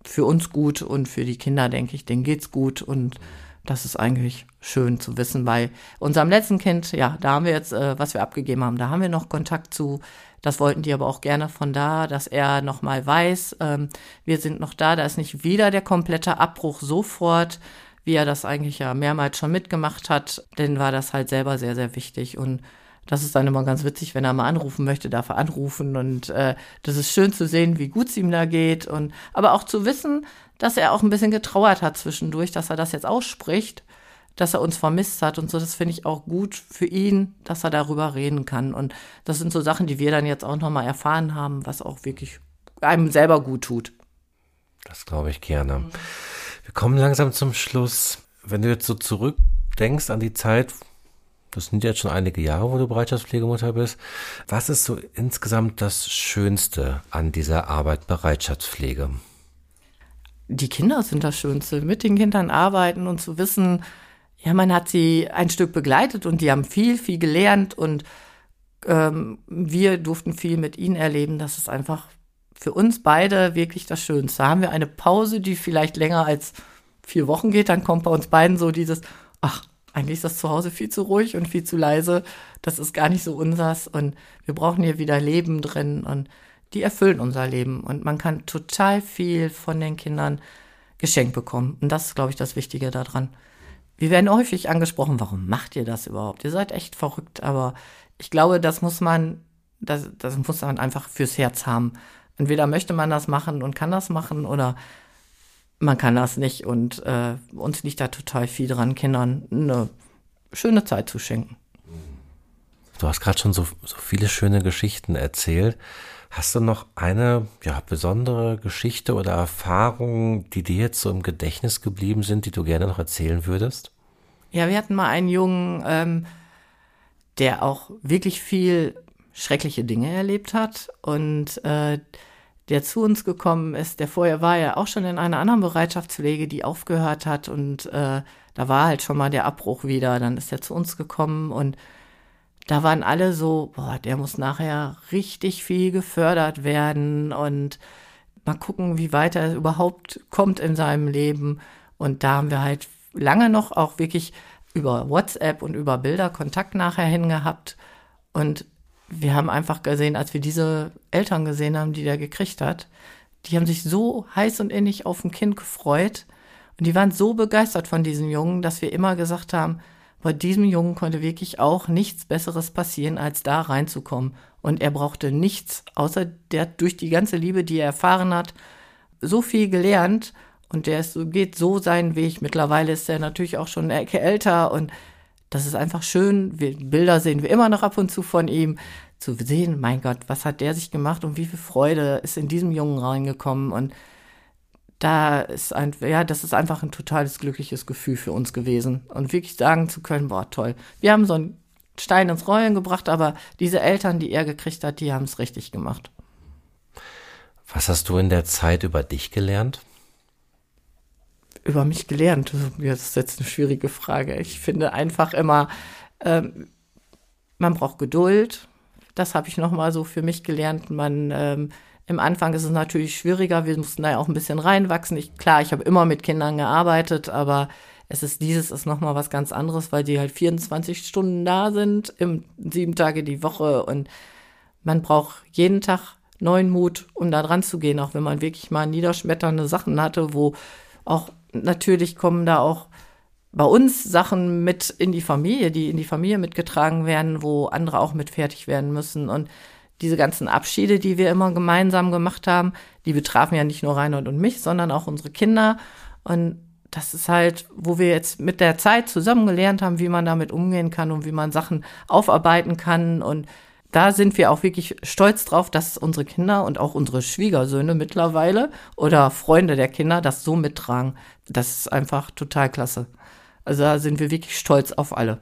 für uns gut und für die Kinder, denke ich, denen geht's gut und das ist eigentlich schön zu wissen. Bei unserem letzten Kind, ja, da haben wir jetzt, äh, was wir abgegeben haben, da haben wir noch Kontakt zu. Das wollten die aber auch gerne von da, dass er nochmal weiß, ähm, wir sind noch da, da ist nicht wieder der komplette Abbruch sofort, wie er das eigentlich ja mehrmals schon mitgemacht hat, denn war das halt selber sehr, sehr wichtig und das ist dann immer ganz witzig, wenn er mal anrufen möchte, darf er anrufen. Und äh, das ist schön zu sehen, wie gut es ihm da geht. Und aber auch zu wissen, dass er auch ein bisschen getrauert hat zwischendurch, dass er das jetzt ausspricht, dass er uns vermisst hat und so. Das finde ich auch gut für ihn, dass er darüber reden kann. Und das sind so Sachen, die wir dann jetzt auch nochmal erfahren haben, was auch wirklich einem selber gut tut. Das glaube ich gerne. Wir kommen langsam zum Schluss. Wenn du jetzt so zurückdenkst an die Zeit, das sind jetzt schon einige Jahre, wo du Bereitschaftspflegemutter bist. Was ist so insgesamt das Schönste an dieser Arbeit Bereitschaftspflege? Die Kinder sind das Schönste. Mit den Kindern arbeiten und zu wissen, ja, man hat sie ein Stück begleitet und die haben viel, viel gelernt und ähm, wir durften viel mit ihnen erleben. Das ist einfach für uns beide wirklich das Schönste. Haben wir eine Pause, die vielleicht länger als vier Wochen geht, dann kommt bei uns beiden so dieses, ach, eigentlich ist das zu Hause viel zu ruhig und viel zu leise. Das ist gar nicht so unsers und wir brauchen hier wieder Leben drin und die erfüllen unser Leben und man kann total viel von den Kindern geschenkt bekommen. Und das ist, glaube ich, das Wichtige daran. Wir werden häufig angesprochen, warum macht ihr das überhaupt? Ihr seid echt verrückt, aber ich glaube, das muss man, das, das muss man einfach fürs Herz haben. Entweder möchte man das machen und kann das machen oder man kann das nicht und äh, uns liegt da total viel dran, Kindern eine schöne Zeit zu schenken. Du hast gerade schon so, so viele schöne Geschichten erzählt. Hast du noch eine ja, besondere Geschichte oder Erfahrung, die dir jetzt so im Gedächtnis geblieben sind, die du gerne noch erzählen würdest? Ja, wir hatten mal einen Jungen, ähm, der auch wirklich viel schreckliche Dinge erlebt hat und äh, der zu uns gekommen ist, der vorher war ja auch schon in einer anderen Bereitschaftspflege, die aufgehört hat und äh, da war halt schon mal der Abbruch wieder. Dann ist er zu uns gekommen und da waren alle so, boah, der muss nachher richtig viel gefördert werden und mal gucken, wie weit er überhaupt kommt in seinem Leben. Und da haben wir halt lange noch auch wirklich über WhatsApp und über Bilder Kontakt nachher hingehabt. Und wir haben einfach gesehen, als wir diese Eltern gesehen haben, die der gekriegt hat, die haben sich so heiß und innig auf ein Kind gefreut. Und die waren so begeistert von diesem Jungen, dass wir immer gesagt haben, bei diesem Jungen konnte wirklich auch nichts Besseres passieren, als da reinzukommen. Und er brauchte nichts, außer der durch die ganze Liebe, die er erfahren hat, so viel gelernt. Und der ist, geht so seinen Weg. Mittlerweile ist er natürlich auch schon eine Ecke älter und das ist einfach schön. Wir, Bilder sehen wir immer noch ab und zu von ihm. Zu sehen, mein Gott, was hat der sich gemacht und wie viel Freude ist in diesem Jungen reingekommen. Und da ist ein, ja, das ist einfach ein totales glückliches Gefühl für uns gewesen. Und wirklich sagen zu können, boah, toll. Wir haben so einen Stein ins Rollen gebracht, aber diese Eltern, die er gekriegt hat, die haben es richtig gemacht. Was hast du in der Zeit über dich gelernt? Über mich gelernt? Das ist jetzt eine schwierige Frage. Ich finde einfach immer, ähm, man braucht Geduld. Das habe ich nochmal so für mich gelernt. Man ähm, im Anfang ist es natürlich schwieriger. Wir mussten da ja auch ein bisschen reinwachsen. Ich, klar, ich habe immer mit Kindern gearbeitet, aber es ist dieses ist nochmal was ganz anderes, weil die halt 24 Stunden da sind, im, sieben Tage die Woche und man braucht jeden Tag neuen Mut, um da dran zu gehen, auch wenn man wirklich mal niederschmetternde Sachen hatte, wo auch natürlich kommen da auch bei uns Sachen mit in die Familie, die in die Familie mitgetragen werden, wo andere auch mit fertig werden müssen und diese ganzen Abschiede, die wir immer gemeinsam gemacht haben, die betrafen ja nicht nur Reinhold und mich, sondern auch unsere Kinder. Und das ist halt, wo wir jetzt mit der Zeit zusammen gelernt haben, wie man damit umgehen kann und wie man Sachen aufarbeiten kann. Und da sind wir auch wirklich stolz drauf, dass unsere Kinder und auch unsere Schwiegersöhne mittlerweile oder Freunde der Kinder das so mittragen. Das ist einfach total klasse. Also da sind wir wirklich stolz auf alle.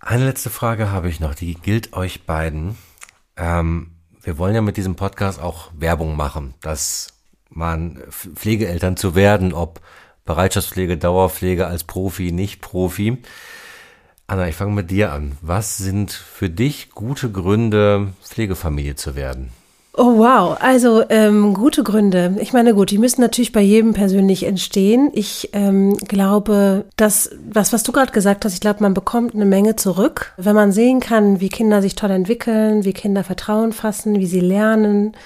Eine letzte Frage habe ich noch, die gilt euch beiden. Ähm, wir wollen ja mit diesem Podcast auch Werbung machen, dass man Pflegeeltern zu werden, ob Bereitschaftspflege, Dauerpflege als Profi, nicht Profi. Anna, ich fange mit dir an. Was sind für dich gute Gründe, Pflegefamilie zu werden? Oh wow, also ähm, gute Gründe. Ich meine, gut, die müssen natürlich bei jedem persönlich entstehen. Ich ähm, glaube, dass was, was du gerade gesagt hast, ich glaube, man bekommt eine Menge zurück, wenn man sehen kann, wie Kinder sich toll entwickeln, wie Kinder Vertrauen fassen, wie sie lernen.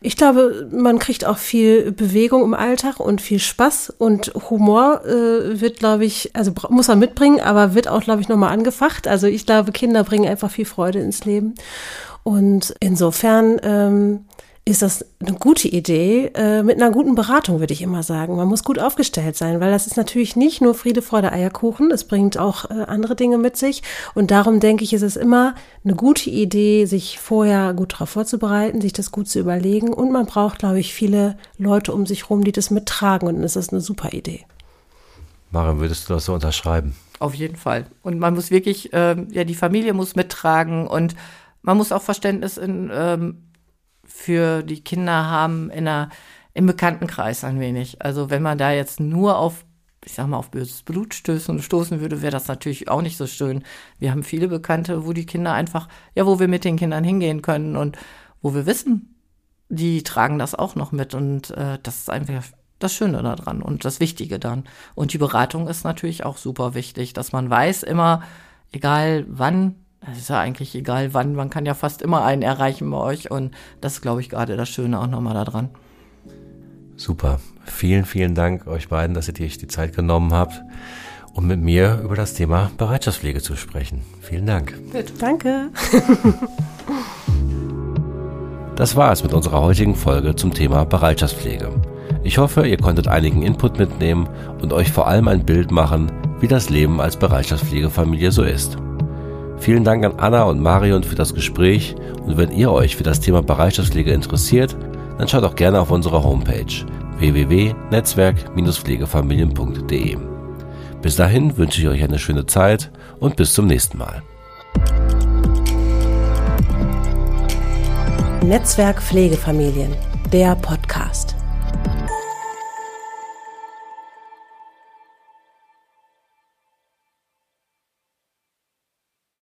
Ich glaube, man kriegt auch viel Bewegung im Alltag und viel Spaß und Humor äh, wird, glaube ich, also muss man mitbringen, aber wird auch, glaube ich, nochmal angefacht. Also ich glaube, Kinder bringen einfach viel Freude ins Leben. Und insofern ähm, ist das eine gute Idee, äh, mit einer guten Beratung, würde ich immer sagen. Man muss gut aufgestellt sein, weil das ist natürlich nicht nur Friede, Freude, Eierkuchen, es bringt auch äh, andere Dinge mit sich. Und darum denke ich, ist es immer eine gute Idee, sich vorher gut darauf vorzubereiten, sich das gut zu überlegen. Und man braucht, glaube ich, viele Leute um sich herum, die das mittragen. Und dann ist das eine super Idee. Maren, würdest du das so unterschreiben? Auf jeden Fall. Und man muss wirklich, äh, ja, die Familie muss mittragen und man muss auch Verständnis in, ähm, für die Kinder haben in einer, im Bekanntenkreis ein wenig. Also wenn man da jetzt nur auf, ich sag mal, auf böses Blut stößen, stoßen würde, wäre das natürlich auch nicht so schön. Wir haben viele Bekannte, wo die Kinder einfach, ja, wo wir mit den Kindern hingehen können und wo wir wissen, die tragen das auch noch mit und äh, das ist einfach das Schöne daran und das Wichtige dann. Und die Beratung ist natürlich auch super wichtig, dass man weiß immer, egal wann es ist ja eigentlich egal wann, man kann ja fast immer einen erreichen bei euch und das ist, glaube ich, gerade das Schöne auch nochmal daran. Super. Vielen, vielen Dank euch beiden, dass ihr euch die Zeit genommen habt, um mit mir über das Thema Bereitschaftspflege zu sprechen. Vielen Dank. Bitte. Danke. [laughs] Das war es mit unserer heutigen Folge zum Thema Bereitschaftspflege. Ich hoffe, ihr konntet einigen Input mitnehmen und euch vor allem ein Bild machen, wie das Leben als Bereitschaftspflegefamilie so ist. Vielen Dank an Anna und Marion für das Gespräch und wenn ihr euch für das Thema Bereitschaftspflege interessiert, dann schaut auch gerne auf unsere Homepage www.netzwerk-pflegefamilien.de. Bis dahin wünsche ich euch eine schöne Zeit und bis zum nächsten Mal. Netzwerk Pflegefamilien, der Podcast.